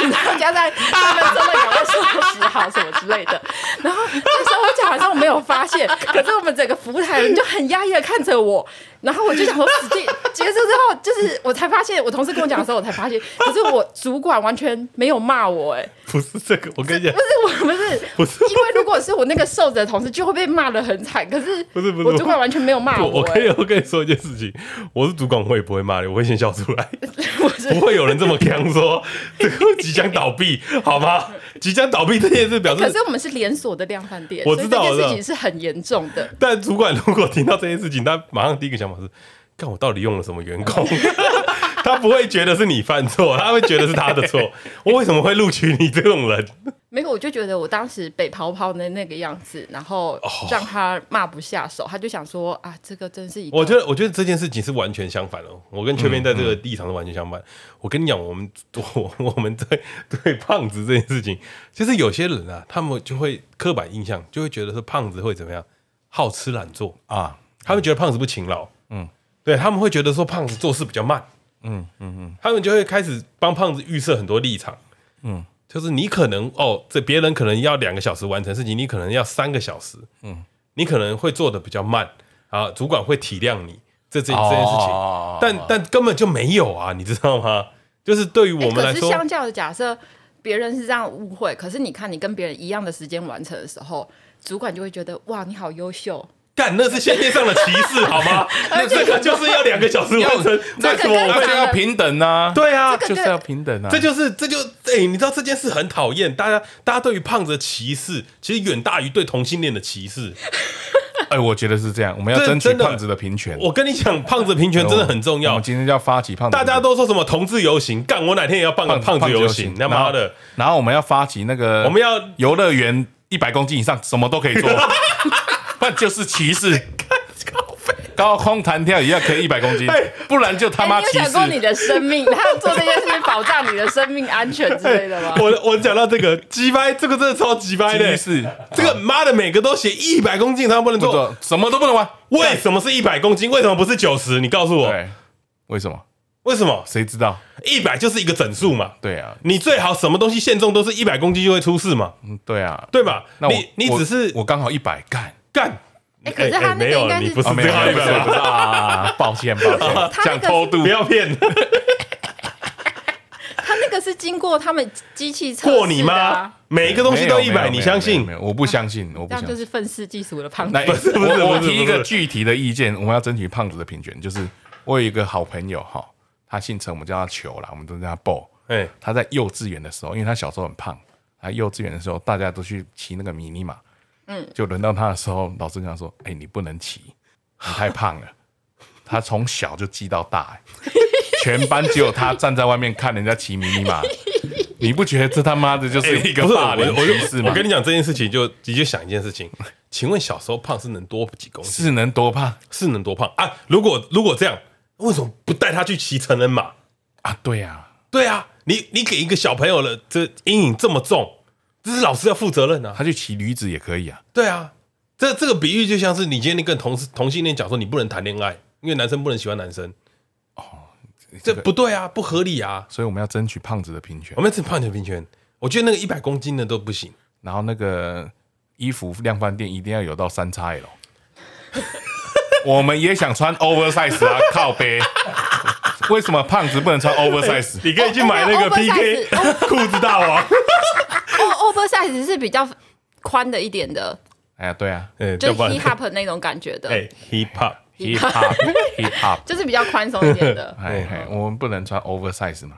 然后加上他们真的赶快收拾好什么之类的。然后那时候我讲完之后我没有发现，可是我们整个服务台人就很压抑的看着我。然后我就想说，死定结束之后，就是我才发现，我同事跟我讲的时候，我才发现，可是我主管完全没有骂我，哎，不是这个，我跟你讲，不是我，不是，不是，因为如果是我那个瘦子的同事，就会被骂的很惨。可是不是不是，我主管完全没有骂我。我可以，我跟你说一件事情，我是主管，我也不会骂你，我会先笑出来。不会有人这么 强说，这个即将倒闭，好吗？即将倒闭这件事表示，可是我们是连锁的量贩店，我知道这件事情是很严重的。但主管如果听到这件事情，他马上第一个想法是。看我到底用了什么员工？他不会觉得是你犯错，他会觉得是他的错。我为什么会录取你这种人？没有，我就觉得我当时北跑跑的那个样子，然后让他骂不下手，他就想说啊，这个真是一个……我觉得，我觉得这件事情是完全相反的。我跟雀边在这个立场是完全相反。嗯嗯、我跟你讲，我们我我们对对胖子这件事情，其实有些人啊，他们就会刻板印象，就会觉得说胖子会怎么样，好吃懒做啊，他们觉得胖子不勤劳，嗯。对，他们会觉得说胖子做事比较慢，嗯嗯嗯，他们就会开始帮胖子预设很多立场，嗯，就是你可能哦，这别人可能要两个小时完成事情，你可能要三个小时，嗯，你可能会做的比较慢啊，主管会体谅你这这这件事情，哦、但但根本就没有啊，你知道吗？就是对于我们来说，可是相较的假设，别人是这样误会，可是你看你跟别人一样的时间完成的时候，主管就会觉得哇，你好优秀。干，那是先天上的歧视，好吗？那这个就是要两个小时完成，为什么我们就要平等呢？对啊，就是要平等啊！这就是，这就哎，你知道这件事很讨厌，大家，大家对于胖子的歧视，其实远大于对同性恋的歧视。哎，我觉得是这样，我们要争取胖子的平权。我跟你讲，胖子平权真的很重要。我们今天要发起胖子，大家都说什么同志游行？干，我哪天也要办个胖子游行？他妈的！然后我们要发起那个，我们要游乐园一百公斤以上，什么都可以做，那就是歧视。高空弹跳也要可以一百公斤，不然就他妈歧视。你有想过你的生命，他要做这件事情保障你的生命安全之类的吗？我我讲到这个鸡掰，这个真的超鸡掰的。是这个妈的，每个都写一百公斤，他不能做，什么都不能玩。为什么是一百公斤？为什么不是九十？你告诉我，为什么？为什么？谁知道？一百就是一个整数嘛。对啊，你最好什么东西限重都是一百公斤就会出事嘛。嗯，对啊，对吧？那你你只是我刚好一百干干。哎，可是他那个应该是不是这样子啊？抱歉，抱歉，想偷渡，不要骗。他那个是经过他们机器测过你吗？每一个东西都一百，你相信？我不相信，我不相信。这就是愤世嫉俗的胖子。不是不是，我提一个具体的意见，我们要争取胖子的平权。就是我有一个好朋友哈，他姓陈，我们叫他球啦，我们都叫他 Bo。哎，他在幼稚园的时候，因为他小时候很胖，他幼稚园的时候大家都去骑那个迷你马。嗯，就轮到他的时候，老师跟他说：“哎、欸，你不能骑，你太胖了。”他从小就记到大，全班只有他站在外面看人家骑迷你马。你不觉得这他妈的就是一个霸凌歧视吗？我跟你讲这件事情就，就你就想一件事情，请问小时候胖是能多几公斤？是能多胖？是能多胖啊？如果如果这样，为什么不带他去骑成人马啊？对呀，对呀，你你给一个小朋友的这阴影这么重。这是老师要负责任啊！他去骑驴子也可以啊。对啊，这这个比喻就像是你今天跟同同性恋讲说你不能谈恋爱，因为男生不能喜欢男生。哦，这不对啊，不合理啊！所以我们要争取胖子的平权。我们要争取胖子的平权。我觉得那个一百公斤的都不行。然后那个衣服量贩店一定要有到三叉 L。我们也想穿 oversize 啊，靠背。为什么胖子不能穿 oversize？你可以去买那个 PK 裤子大王。Oversize 是比较宽的一点的。哎呀，对啊，就 hip hop 那种感觉的。哎，hip hop，hip hop，hip hop，就是比较宽松一点的。哎哎，我们不能穿 oversize 嘛？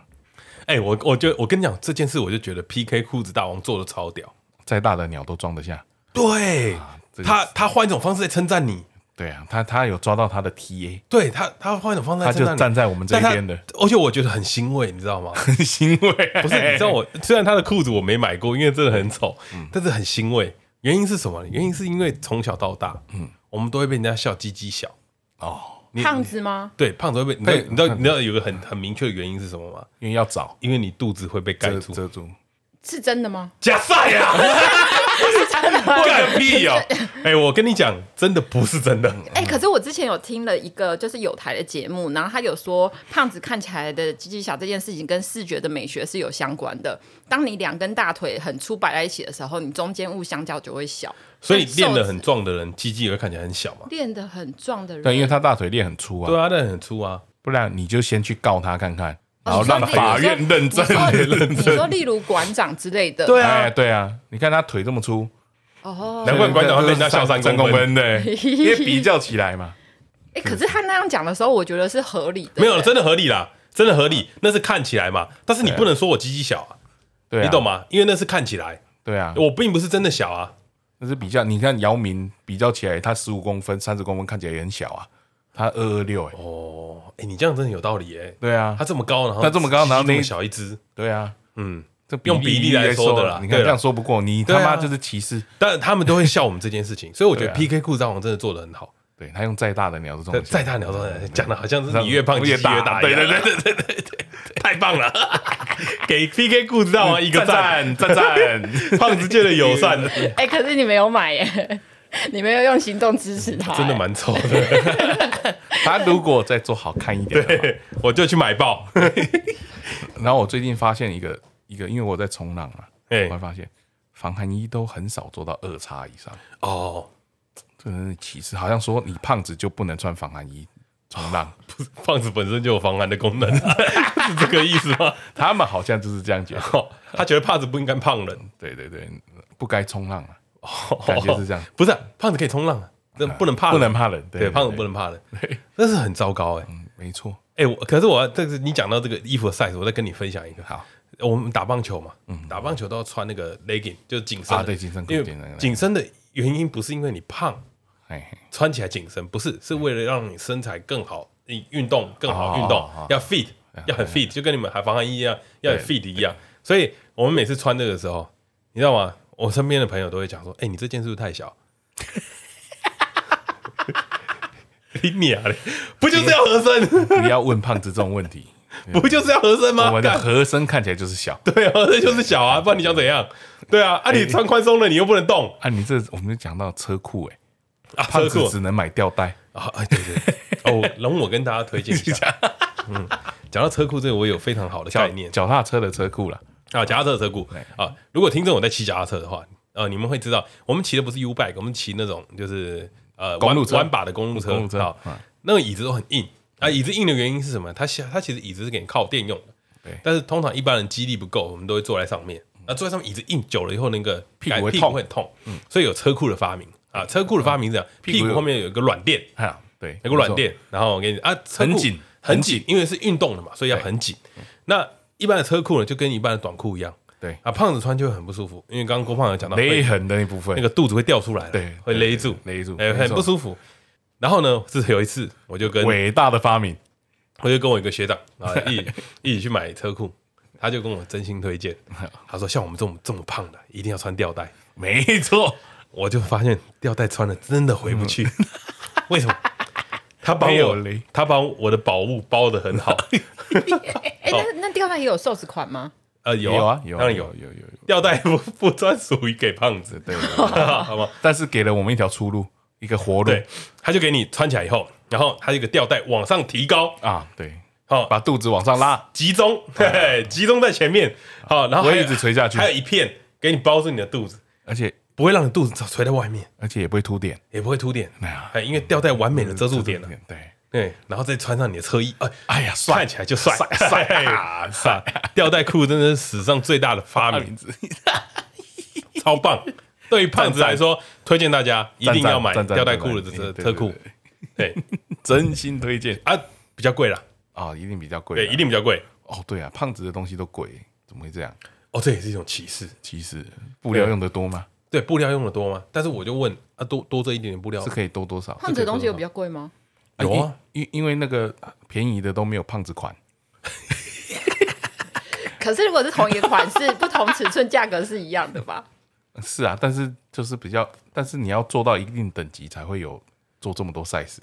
哎，我我就我跟你讲这件事，我就觉得 PK 裤子大王做的超屌，再大的鸟都装得下。对，他他换一种方式在称赞你。对啊，他他有抓到他的 TA，对他他换一种方式，他就站在我们这边的，而且我觉得很欣慰，你知道吗？很欣慰，不是？你知道我虽然他的裤子我没买过，因为真的很丑，嗯但是很欣慰。原因是什么？原因是因为从小到大，嗯，我们都会被人家笑鸡鸡小哦，胖子吗？对，胖子会被你知道你知道你知道有个很很明确的原因是什么吗？因为要找，因为你肚子会被盖住遮住，是真的吗？假赛呀！干屁哦！哎，我跟你讲，真的不是真的。哎、欸，可是我之前有听了一个就是有台的节目，然后他有说，胖子看起来的鸡鸡小这件事情跟视觉的美学是有相关的。当你两根大腿很粗摆在一起的时候，你中间物相较就会小。所以练得很壮的人，鸡鸡也会看起来很小嘛？练得很壮的人，对，因为他大腿练很粗啊。对啊，练很粗啊，不然你就先去告他看看。然后让法院认证，认证。你说，例如馆长之类的，对啊，对啊。你看他腿这么粗，哦，难怪馆长会被人家笑三公分的，因为比较起来嘛。哎，可是他那样讲的时候，我觉得是合理的。没有，真的合理啦，真的合理。那是看起来嘛，但是你不能说我鸡鸡小啊，对你懂吗？因为那是看起来，对啊，我并不是真的小啊，那是比较。你看姚明比较起来，他十五公分、三十公分看起来也很小啊。他二二六哎哦哎，你这样真的有道理哎。对啊，他这么高，然后他这么高，然后那么小一只。对啊，嗯，这用比例来说的啦。你看这样说不过你，他妈就是歧视。但他们都会笑我们这件事情，所以我觉得 PK 裤臧王真的做的很好。对，他用再大的鸟这种，再大鸟这种讲的好像是你越胖越大越大。对对对对对对对，太棒了！给 PK 裤臧王一个赞赞赞，胖子界的友善。哎，可是你没有买耶。你没有用行动支持他，真的蛮丑的。他如果再做好看一点，对，我就去买爆。然后我最近发现一个一个，因为我在冲浪啊，我会发现防寒衣都很少做到二叉以上。哦，这是歧视，好像说你胖子就不能穿防寒衣冲浪，不是胖子本身就有防寒的功能，是这个意思吗？他们好像就是这样讲，他觉得胖子不应该胖人，对对对，不该冲浪啊。感觉是这样，不是胖子可以冲浪，但不能怕，不能怕冷。对，胖子不能怕冷，那是很糟糕哎。嗯，没错。哎，我可是我这是你讲到这个衣服的 size，我再跟你分享一个。好，我们打棒球嘛，打棒球都要穿那个 legging，就是紧身。对，紧身。因为紧身的原因不是因为你胖，穿起来紧身，不是，是为了让你身材更好，你运动更好，运动要 fit，要很 fit，就跟你们海防寒衣一样，要很 fit 一样。所以我们每次穿这个时候，你知道吗？我身边的朋友都会讲说：“哎，你这件是不是太小？” 你娘的，不就是要合身？你要问胖子这种问题，不就是要合身吗？我的合身看起来就是小，对啊，这就是小啊，不然你想怎样？对啊，啊，你穿宽松了，你又不能动啊。你这我们就讲到车库，哎，啊，胖子只能买吊带啊。哎，对对，哦，容我跟大家推荐一下。嗯，讲到车库这个，我有非常好的概念，脚踏车的车库了。啊，脚踏车的车库啊！如果听众我在骑脚踏车的话，呃，你们会知道，我们骑的不是 U bike，我们骑那种就是呃公路弯把的公路车。公路车啊，那个椅子都很硬啊。椅子硬的原因是什么？它它其实椅子是给你靠垫用的。对。但是通常一般人肌力不够，我们都会坐在上面。那坐在上面椅子硬久了以后，那个屁股会痛。嗯。所以有车库的发明啊，车库的发明是这样，屁股后面有一个软垫。啊，对，有个软垫，然后我给你啊，很紧很紧，因为是运动的嘛，所以要很紧。那一般的车库呢，就跟一般的短裤一样。对啊，胖子穿就会很不舒服，因为刚刚郭胖有讲到勒痕的那部分，那个肚子会掉出来，对，会勒住，勒住，哎，很不舒服。然后呢，是有一次，我就跟伟大的发明，我就跟我一个学长啊，一一起去买车裤，他就跟我真心推荐，他说像我们这种这么胖的，一定要穿吊带。没错，我就发现吊带穿了真的回不去，为什么？他把我他把我的宝物包得很好。哎，那那吊带也有瘦子款吗？呃，有啊，有，当然有，有有有。吊带不 不专属于给胖子，对，好吗？但是给了我们一条出路，一个活路。他就给你穿起来以后，然后他一个吊带往上提高。啊，对，好，把肚子往上拉，集中，对，集中在前面，好，然后一直垂下去，还有一片给你包住你的肚子，而且不会让你肚子垂在外面，而且也不会凸点，也不会凸点，哎，因为吊带完美的遮住点了，对。对，然后再穿上你的车衣，哎，哎呀，看起来就帅。帅啊！帅，吊带裤真的是史上最大的发明，超棒！对于胖子来说，推荐大家一定要买吊带裤的这车裤，对，真心推荐啊！比较贵啦，啊，一定比较贵，对，一定比较贵。哦，对啊，胖子的东西都贵，怎么会这样？哦，这也是一种歧视，歧视。布料用的多吗？对，布料用的多吗？但是我就问啊，多多这一点点布料是可以多多少？胖子的东西有比较贵吗？有啊，因因为那个便宜的都没有胖子款。可是如果是同一个款式，不同尺寸，价格是一样的吧？是啊，但是就是比较，但是你要做到一定等级才会有做这么多 size。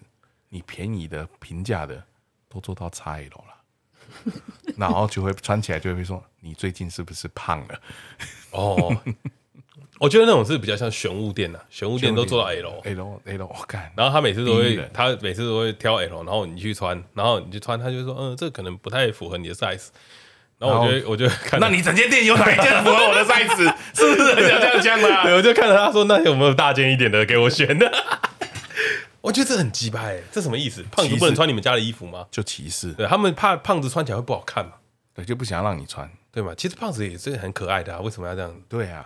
你便宜的、平价的都做到 XL 了，然后就会穿起来就会说你最近是不是胖了？哦，我觉得那种是比较像玄物店的，玄物店都做到 L L L，我看，然后他每次都会，他每次都会挑 L，然后你去穿，然后你去穿，他就说，嗯，这可能不太符合你的 size。然后我觉得，我就看，那你整间店有哪一件符合我的 size？是不是很想这样讲的？对，我就看着他说，那有没有大件一点的给我选的？我觉得这很鸡掰，这什么意思？胖子不能穿你们家的衣服吗？就歧视，对他们怕胖子穿起来会不好看嘛？对，就不想让你穿。对嘛？其实胖子也是很可爱的啊，为什么要这样？对啊，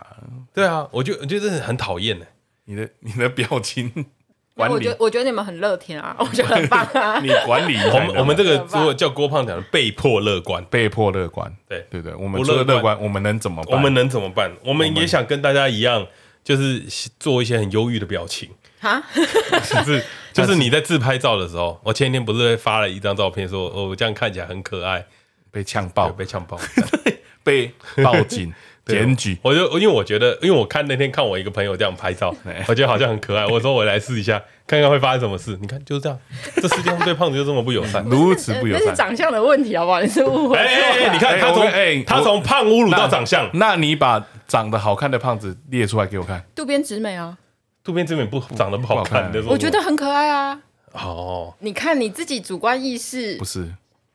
对啊，我觉得我觉得这很讨厌呢。你的你的表情，我觉得我觉得你们很乐天啊，我觉得很棒啊。你管理我们我们这个如果叫郭胖讲的被迫乐观，被迫乐观，对对对，我们不乐观，我们能怎么办？我们能怎么办？我们也想跟大家一样，就是做一些很忧郁的表情。哈，就是就是你在自拍照的时候，我前天不是发了一张照片，说我这样看起来很可爱。被呛爆，被呛爆，被报警检举。我就因为我觉得，因为我看那天看我一个朋友这样拍照，我觉得好像很可爱。我说我来试一下，看看会发生什么事。你看就是这样，这世界上对胖子就这么不友善，如此不友善。那是长相的问题，好不好？你是误会。哎，你看他从哎，他从胖侮辱到长相。那你把长得好看的胖子列出来给我看。渡边直美啊，渡边直美不长得不好看，我觉得很可爱啊。哦，你看你自己主观意识不是。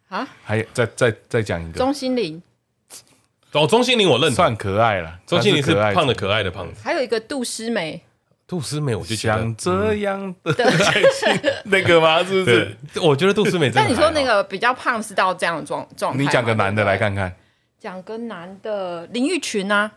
啊，还有再再再讲一个钟心凌，哦，钟欣凌我认同，算可爱了。钟欣凌是胖的可爱的胖子。还有一个杜诗美，杜诗美我就像这样的 那个吗？是不是？我觉得杜诗美。但你说那个比较胖是到这样的状状态？你讲个男的来看看。讲个男的，林玉群啊，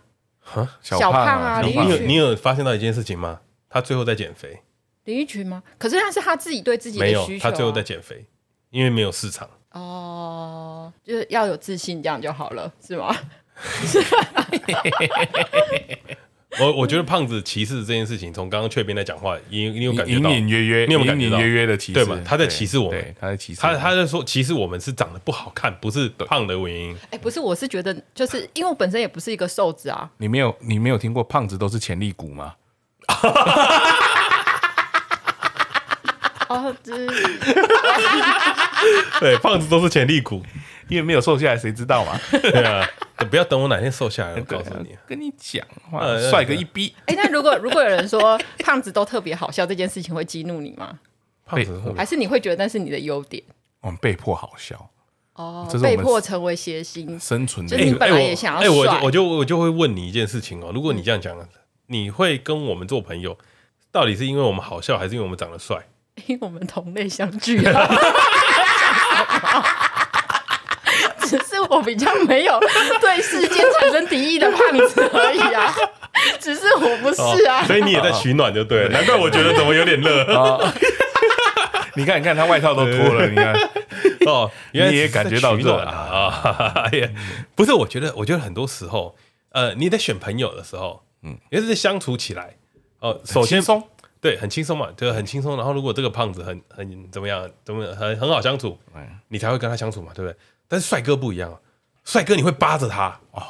小胖啊，林玉群，你有发现到一件事情吗？他最后在减肥。林玉群吗？可是他是他自己对自己的需求，他最后在减肥，因为没有市场。哦，就是要有自信，这样就好了，是吗？我我觉得胖子歧视这件事情，从刚刚雀边在讲话，你你有感觉到隐隐约约，你有感觉到隐隐约约的歧视，对吗？他在歧视我们，他在歧视他，他在说歧视我们是长得不好看，不是胖的原因。哎，不是，我是觉得，就是因为我本身也不是一个瘦子啊。你没有，你没有听过胖子都是潜力股吗？对，胖子都是潜力股，因为没有瘦下来，谁知道嘛？对啊，不要等我哪天瘦下来，我告诉你，跟你讲话，帅哥一逼。哎，那如果如果有人说胖子都特别好笑，这件事情会激怒你吗？胖子还是你会觉得那是你的优点？我们被迫好笑哦，被迫成为谐星生存。就你本来也想要，哎，我我就我就会问你一件事情哦，如果你这样讲，你会跟我们做朋友，到底是因为我们好笑，还是因为我们长得帅？因为我们同类相聚啊。我比较没有对世界产生敌意的胖子而已啊，只是我不是啊，所以你也在取暖就对了，难怪我觉得怎么有点热。你看，你看他外套都脱了，你看哦，你也感觉到热啊？哎呀，不是，我觉得，我觉得很多时候，呃，你在选朋友的时候，嗯，也是相处起来，哦，首先松。对，很轻松嘛，对，很轻松。然后如果这个胖子很很怎么样，怎么很很好相处，你才会跟他相处嘛，对不对？但是帅哥不一样，帅哥你会扒着他哦，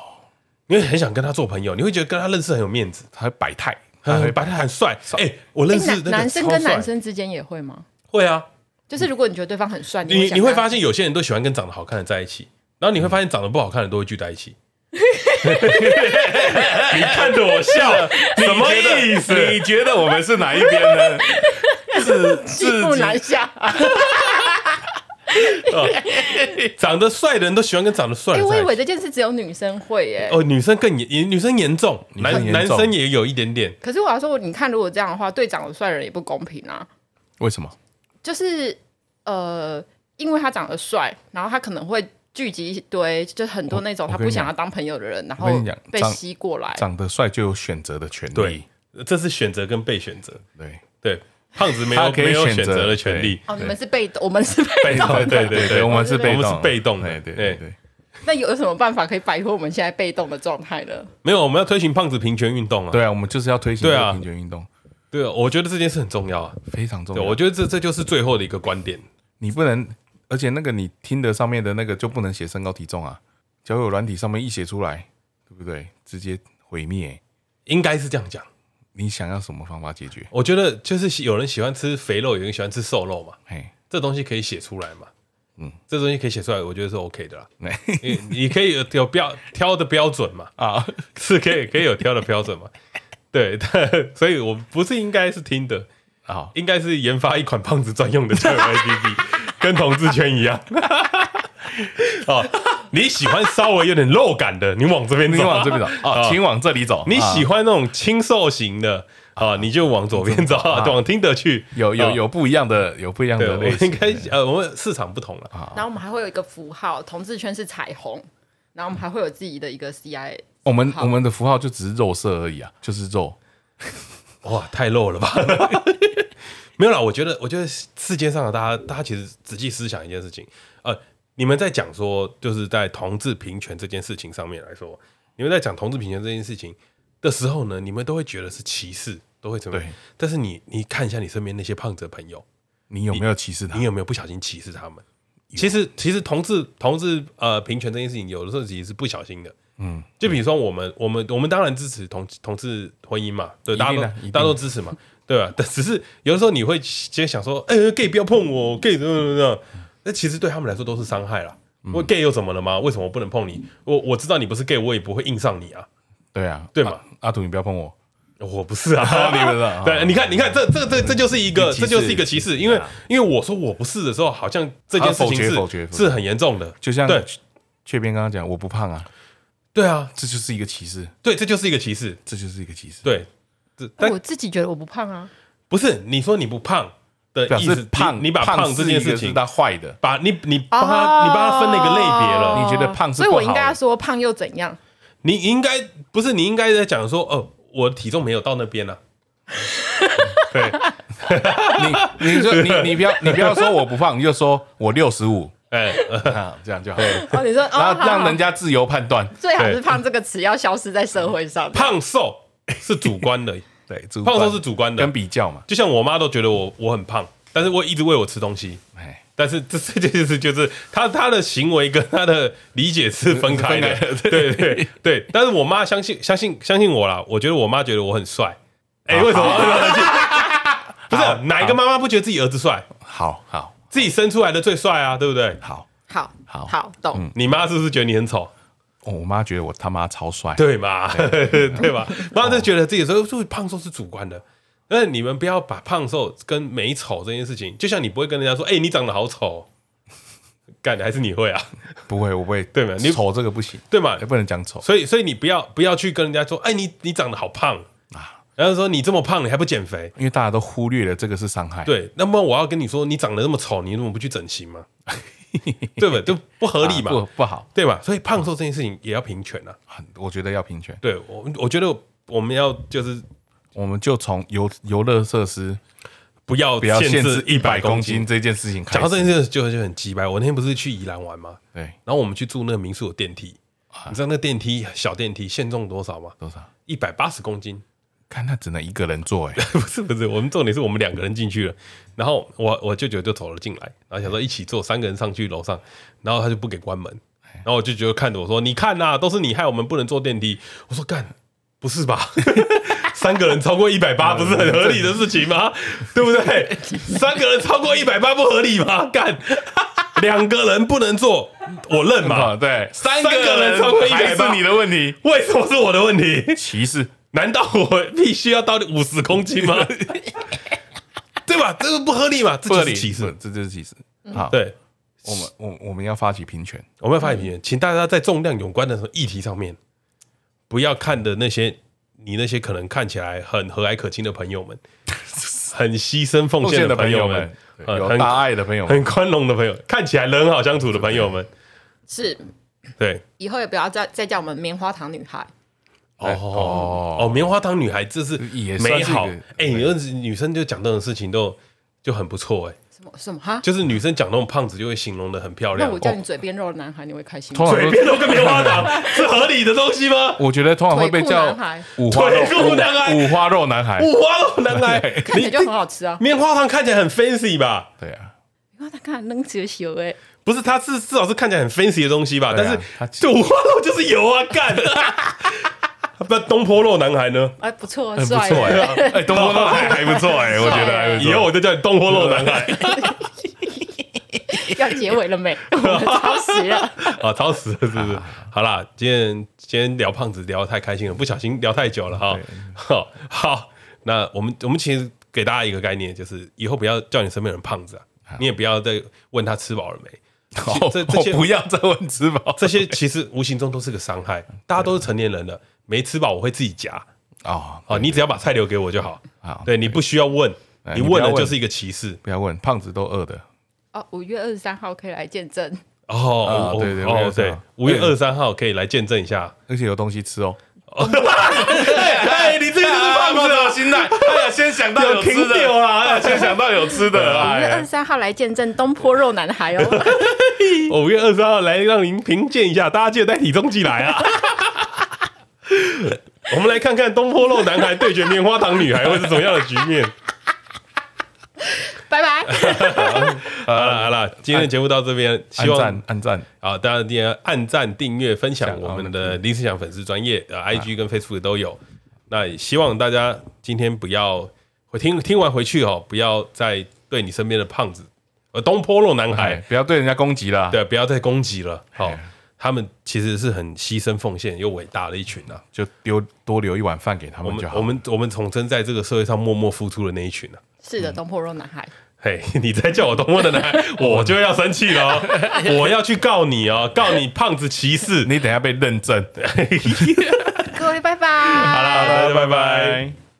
你会很想跟他做朋友，你会觉得跟他认识很有面子，他会摆态，很摆态很帅。哎，我认识男生跟男生之间也会吗？会啊，就是如果你觉得对方很帅，你你会发现有些人都喜欢跟长得好看的在一起，然后你会发现长得不好看的都会聚在一起。你看着我笑，什么意思？你觉得我们是哪一边呢？是自不难下。长得帅的人都喜欢跟长得帅的。哎，我以为这件事只有女生会耶。哦，女生更严，女生严重，男男生也有一点点。可是我要说，你看，如果这样的话，对长得帅的人也不公平啊。为什么？就是呃，因为他长得帅，然后他可能会。聚集一堆，就很多那种他不想要当朋友的人，然后被吸过来。长得帅就有选择的权利，对，这是选择跟被选择。对对，胖子没有没有选择的权利。哦，你们是被动，我们是被动。对对对，我们是被动，是被动的。对对对。那有什么办法可以摆脱我们现在被动的状态呢？没有，我们要推行胖子平权运动啊！对啊，我们就是要推行平权运动。对啊，我觉得这件事很重要啊，非常重要。我觉得这这就是最后的一个观点，你不能。而且那个你听的上面的那个就不能写身高体重啊，交友软体上面一写出来，对不对？直接毁灭，应该是这样讲。你想要什么方法解决？我觉得就是有人喜欢吃肥肉，有人喜欢吃瘦肉嘛。嘿，这东西可以写出来嘛？嗯，这东西可以写出来，我觉得是 OK 的啦。你你可以有有标挑的标准嘛？啊，是可以可以有挑的标准嘛？对，所以我不是应该是听的啊，应该是研发一款胖子专用的交友 APP，跟同志圈一样。哦，你喜欢稍微有点肉感的，你往这边，你往这边走啊，请往这里走。你喜欢那种清瘦型的啊，你就往左边走，往听得去。有有有不一样的，有不一样的类型。应该呃，我们市场不同了。然后我们还会有一个符号，同志圈是彩虹。然后我们还会有自己的一个 CI。我们我们的符号就只是肉色而已啊，就是肉。哇，太肉了吧？没有啦，我觉得，我觉得世界上的大家，大家其实仔细思想一件事情，呃。你们在讲说，就是在同志平权这件事情上面来说，你们在讲同志平权这件事情的时候呢，你们都会觉得是歧视，都会怎么样？但是你你看一下你身边那些胖子的朋友，你有没有歧视他？你有没有不小心歧视他们？其实其实同志同志呃平权这件事情，有的时候其实是不小心的。嗯。就比如说我们我们我们当然支持同同志婚姻嘛，对，大家都大家都支持嘛，对吧？但只是有的时候你会直接想说，哎，gay 不要碰我，gay 怎么怎么怎么。那其实对他们来说都是伤害啦。我 gay 又怎么了吗？为什么我不能碰你？我我知道你不是 gay，我也不会硬上你啊。对啊，对嘛？阿土，你不要碰我，我不是啊。你不是？对，你看，你看，这这这这就是一个，这就是一个歧视。因为因为我说我不是的时候，好像这件事情是是很严重的。就像对雀边刚刚讲，我不胖啊。对啊，这就是一个歧视。对，这就是一个歧视，这就是一个歧视。对，但我自己觉得我不胖啊。不是，你说你不胖。的意思，胖，你把胖这件事情，他坏的，把你你帮他，你帮他分了一个类别了。你觉得胖是，所以我应该要说胖又怎样？你应该不是，你应该在讲说，哦，我体重没有到那边呢。对，你你就你你不要你不要说我不胖，你就说我六十五，哎，这样就好。哦，你说，然后让人家自由判断，最好是胖这个词要消失在社会上。胖瘦 是主观的。对，胖瘦是主观的，跟比较嘛。就像我妈都觉得我我很胖，但是我一直喂我吃东西。哎，但是这 这件事就是他他的行为跟他的理解是分开的。对对对，但是我妈相信相信相信我啦。我觉得我妈觉得我很帅。哎，为什么？不是哪一个妈妈不觉得自己儿子帅？好好，自己生出来的最帅啊，对不对？好，好，好，好，懂。你妈是不是觉得你很丑？我妈觉得我他妈超帅，对嘛？对吧？妈就觉得自己说，就胖瘦是主观的，那你们不要把胖瘦跟美丑这件事情，就像你不会跟人家说，哎，你长得好丑，干的还是你会啊？不会，我不会，对吗？你丑这个不行，对嘛？也不能讲丑，所以，所以你不要不要去跟人家说，哎，你你长得好胖啊，然后说你这么胖，你还不减肥？因为大家都忽略了这个是伤害。对，那么我要跟你说，你长得那么丑，你怎么不去整形吗？对吧？就不合理嘛，不不好，对吧？所以胖瘦这件事情也要平权啊。很，我觉得要平权。对我，我觉得我们要就是，我们就从游游乐设施不要不要限制一百公斤这件事情开始。讲到这件事就就很鸡掰。我那天不是去宜兰玩吗？对。然后我们去住那个民宿的电梯，你知道那电梯小电梯限重多少吗？多少？一百八十公斤。看他只能一个人坐，哎，不是不是，我们重点是我们两个人进去了，然后我我舅舅就走了进来，然后想说一起坐，三个人上去楼上，然后他就不给关门，然后我就觉得看着我说，你看呐，都是你害我们不能坐电梯。我说干，不是吧？三个人超过一百八不是很合理的事情吗？对不对？三个人超过一百八不合理吗？干，两个人不能坐，我认嘛？对，三个人超过一百八是你的问题，为什么是我的问题？歧视。难道我必须要到五十公斤吗？对吧？这个不合理嘛？这就是歧视，这就是歧视。好，对，我们我我们要发起平权，我们要发起平权，请大家在重量有关的议题上面，不要看的那些你那些可能看起来很和蔼可亲的朋友们，很牺牲奉献的朋友们，有大爱的朋友，很宽容的朋友，看起来人很好相处的朋友们，是，对，以后也不要再再叫我们棉花糖女孩。哦哦，棉花糖女孩这是也美好哎，你说女生就讲这种事情都就很不错哎，什么什么哈？就是女生讲那种胖子就会形容的很漂亮。那我叫你嘴边肉的男孩，你会开心？嘴边肉跟棉花糖 是合理的东西吗？我觉得通常会被叫五花肉男孩，五花肉男孩，五花肉男孩，看起来就很好吃啊。棉花糖看起来很 fancy 吧？对啊，棉花糖看起来能吃油哎，不是，它是至少是看起来很 fancy 的东西吧？但是这五花肉就是油啊，干。那东坡肉男孩呢？哎，不错，不错哎，哎，东坡肉男孩还不错哎，我觉得。以后我就叫你东坡肉男孩。要结尾了没？我们超时了，啊，超时了，是不是？好啦，今天今天聊胖子聊得太开心了，不小心聊太久了哈。好，好，那我们我们其实给大家一个概念，就是以后不要叫你身边人胖子啊，你也不要再问他吃饱了没。这这些不要再问吃饱，这些其实无形中都是个伤害。大家都是成年人了，没吃饱我会自己夹啊。哦，你只要把菜留给我就好。好，对，你不需要问，你问的就是一个歧视。不要问，胖子都饿的。哦，五月二十三号可以来见证。哦，对对哦对，五月二十三号可以来见证一下，而且有东西吃哦。哎，你这个就是胖子 的心态。哎呀，先想到有吃的啊，先想到有吃的。五月二十三号来见证东坡肉男孩哦。五月二十三号来让您评鉴一下，大家记得带体重计来啊。我们来看看东坡肉男孩对决棉花糖女孩会是怎么样的局面。拜拜。好了好了，今天的节目到这边，希望按赞啊，大家一定要按赞、订阅、分享我们的林思想粉丝专业呃，IG 跟 Facebook 都有。那希望大家今天不要回听听完回去哦，不要再对你身边的胖子呃东坡肉男孩不要对人家攻击了，对，不要再攻击了。好，他们其实是很牺牲奉献又伟大的一群啊，就丢多留一碗饭给他们就好。我们我们统称在这个社会上默默付出的那一群啊。是的，东坡肉男孩。嘿，你再叫我东坡的男孩，我就要生气了。我要去告你哦，告你胖子歧视，你等下被认证。各位拜拜。好了，大家拜拜。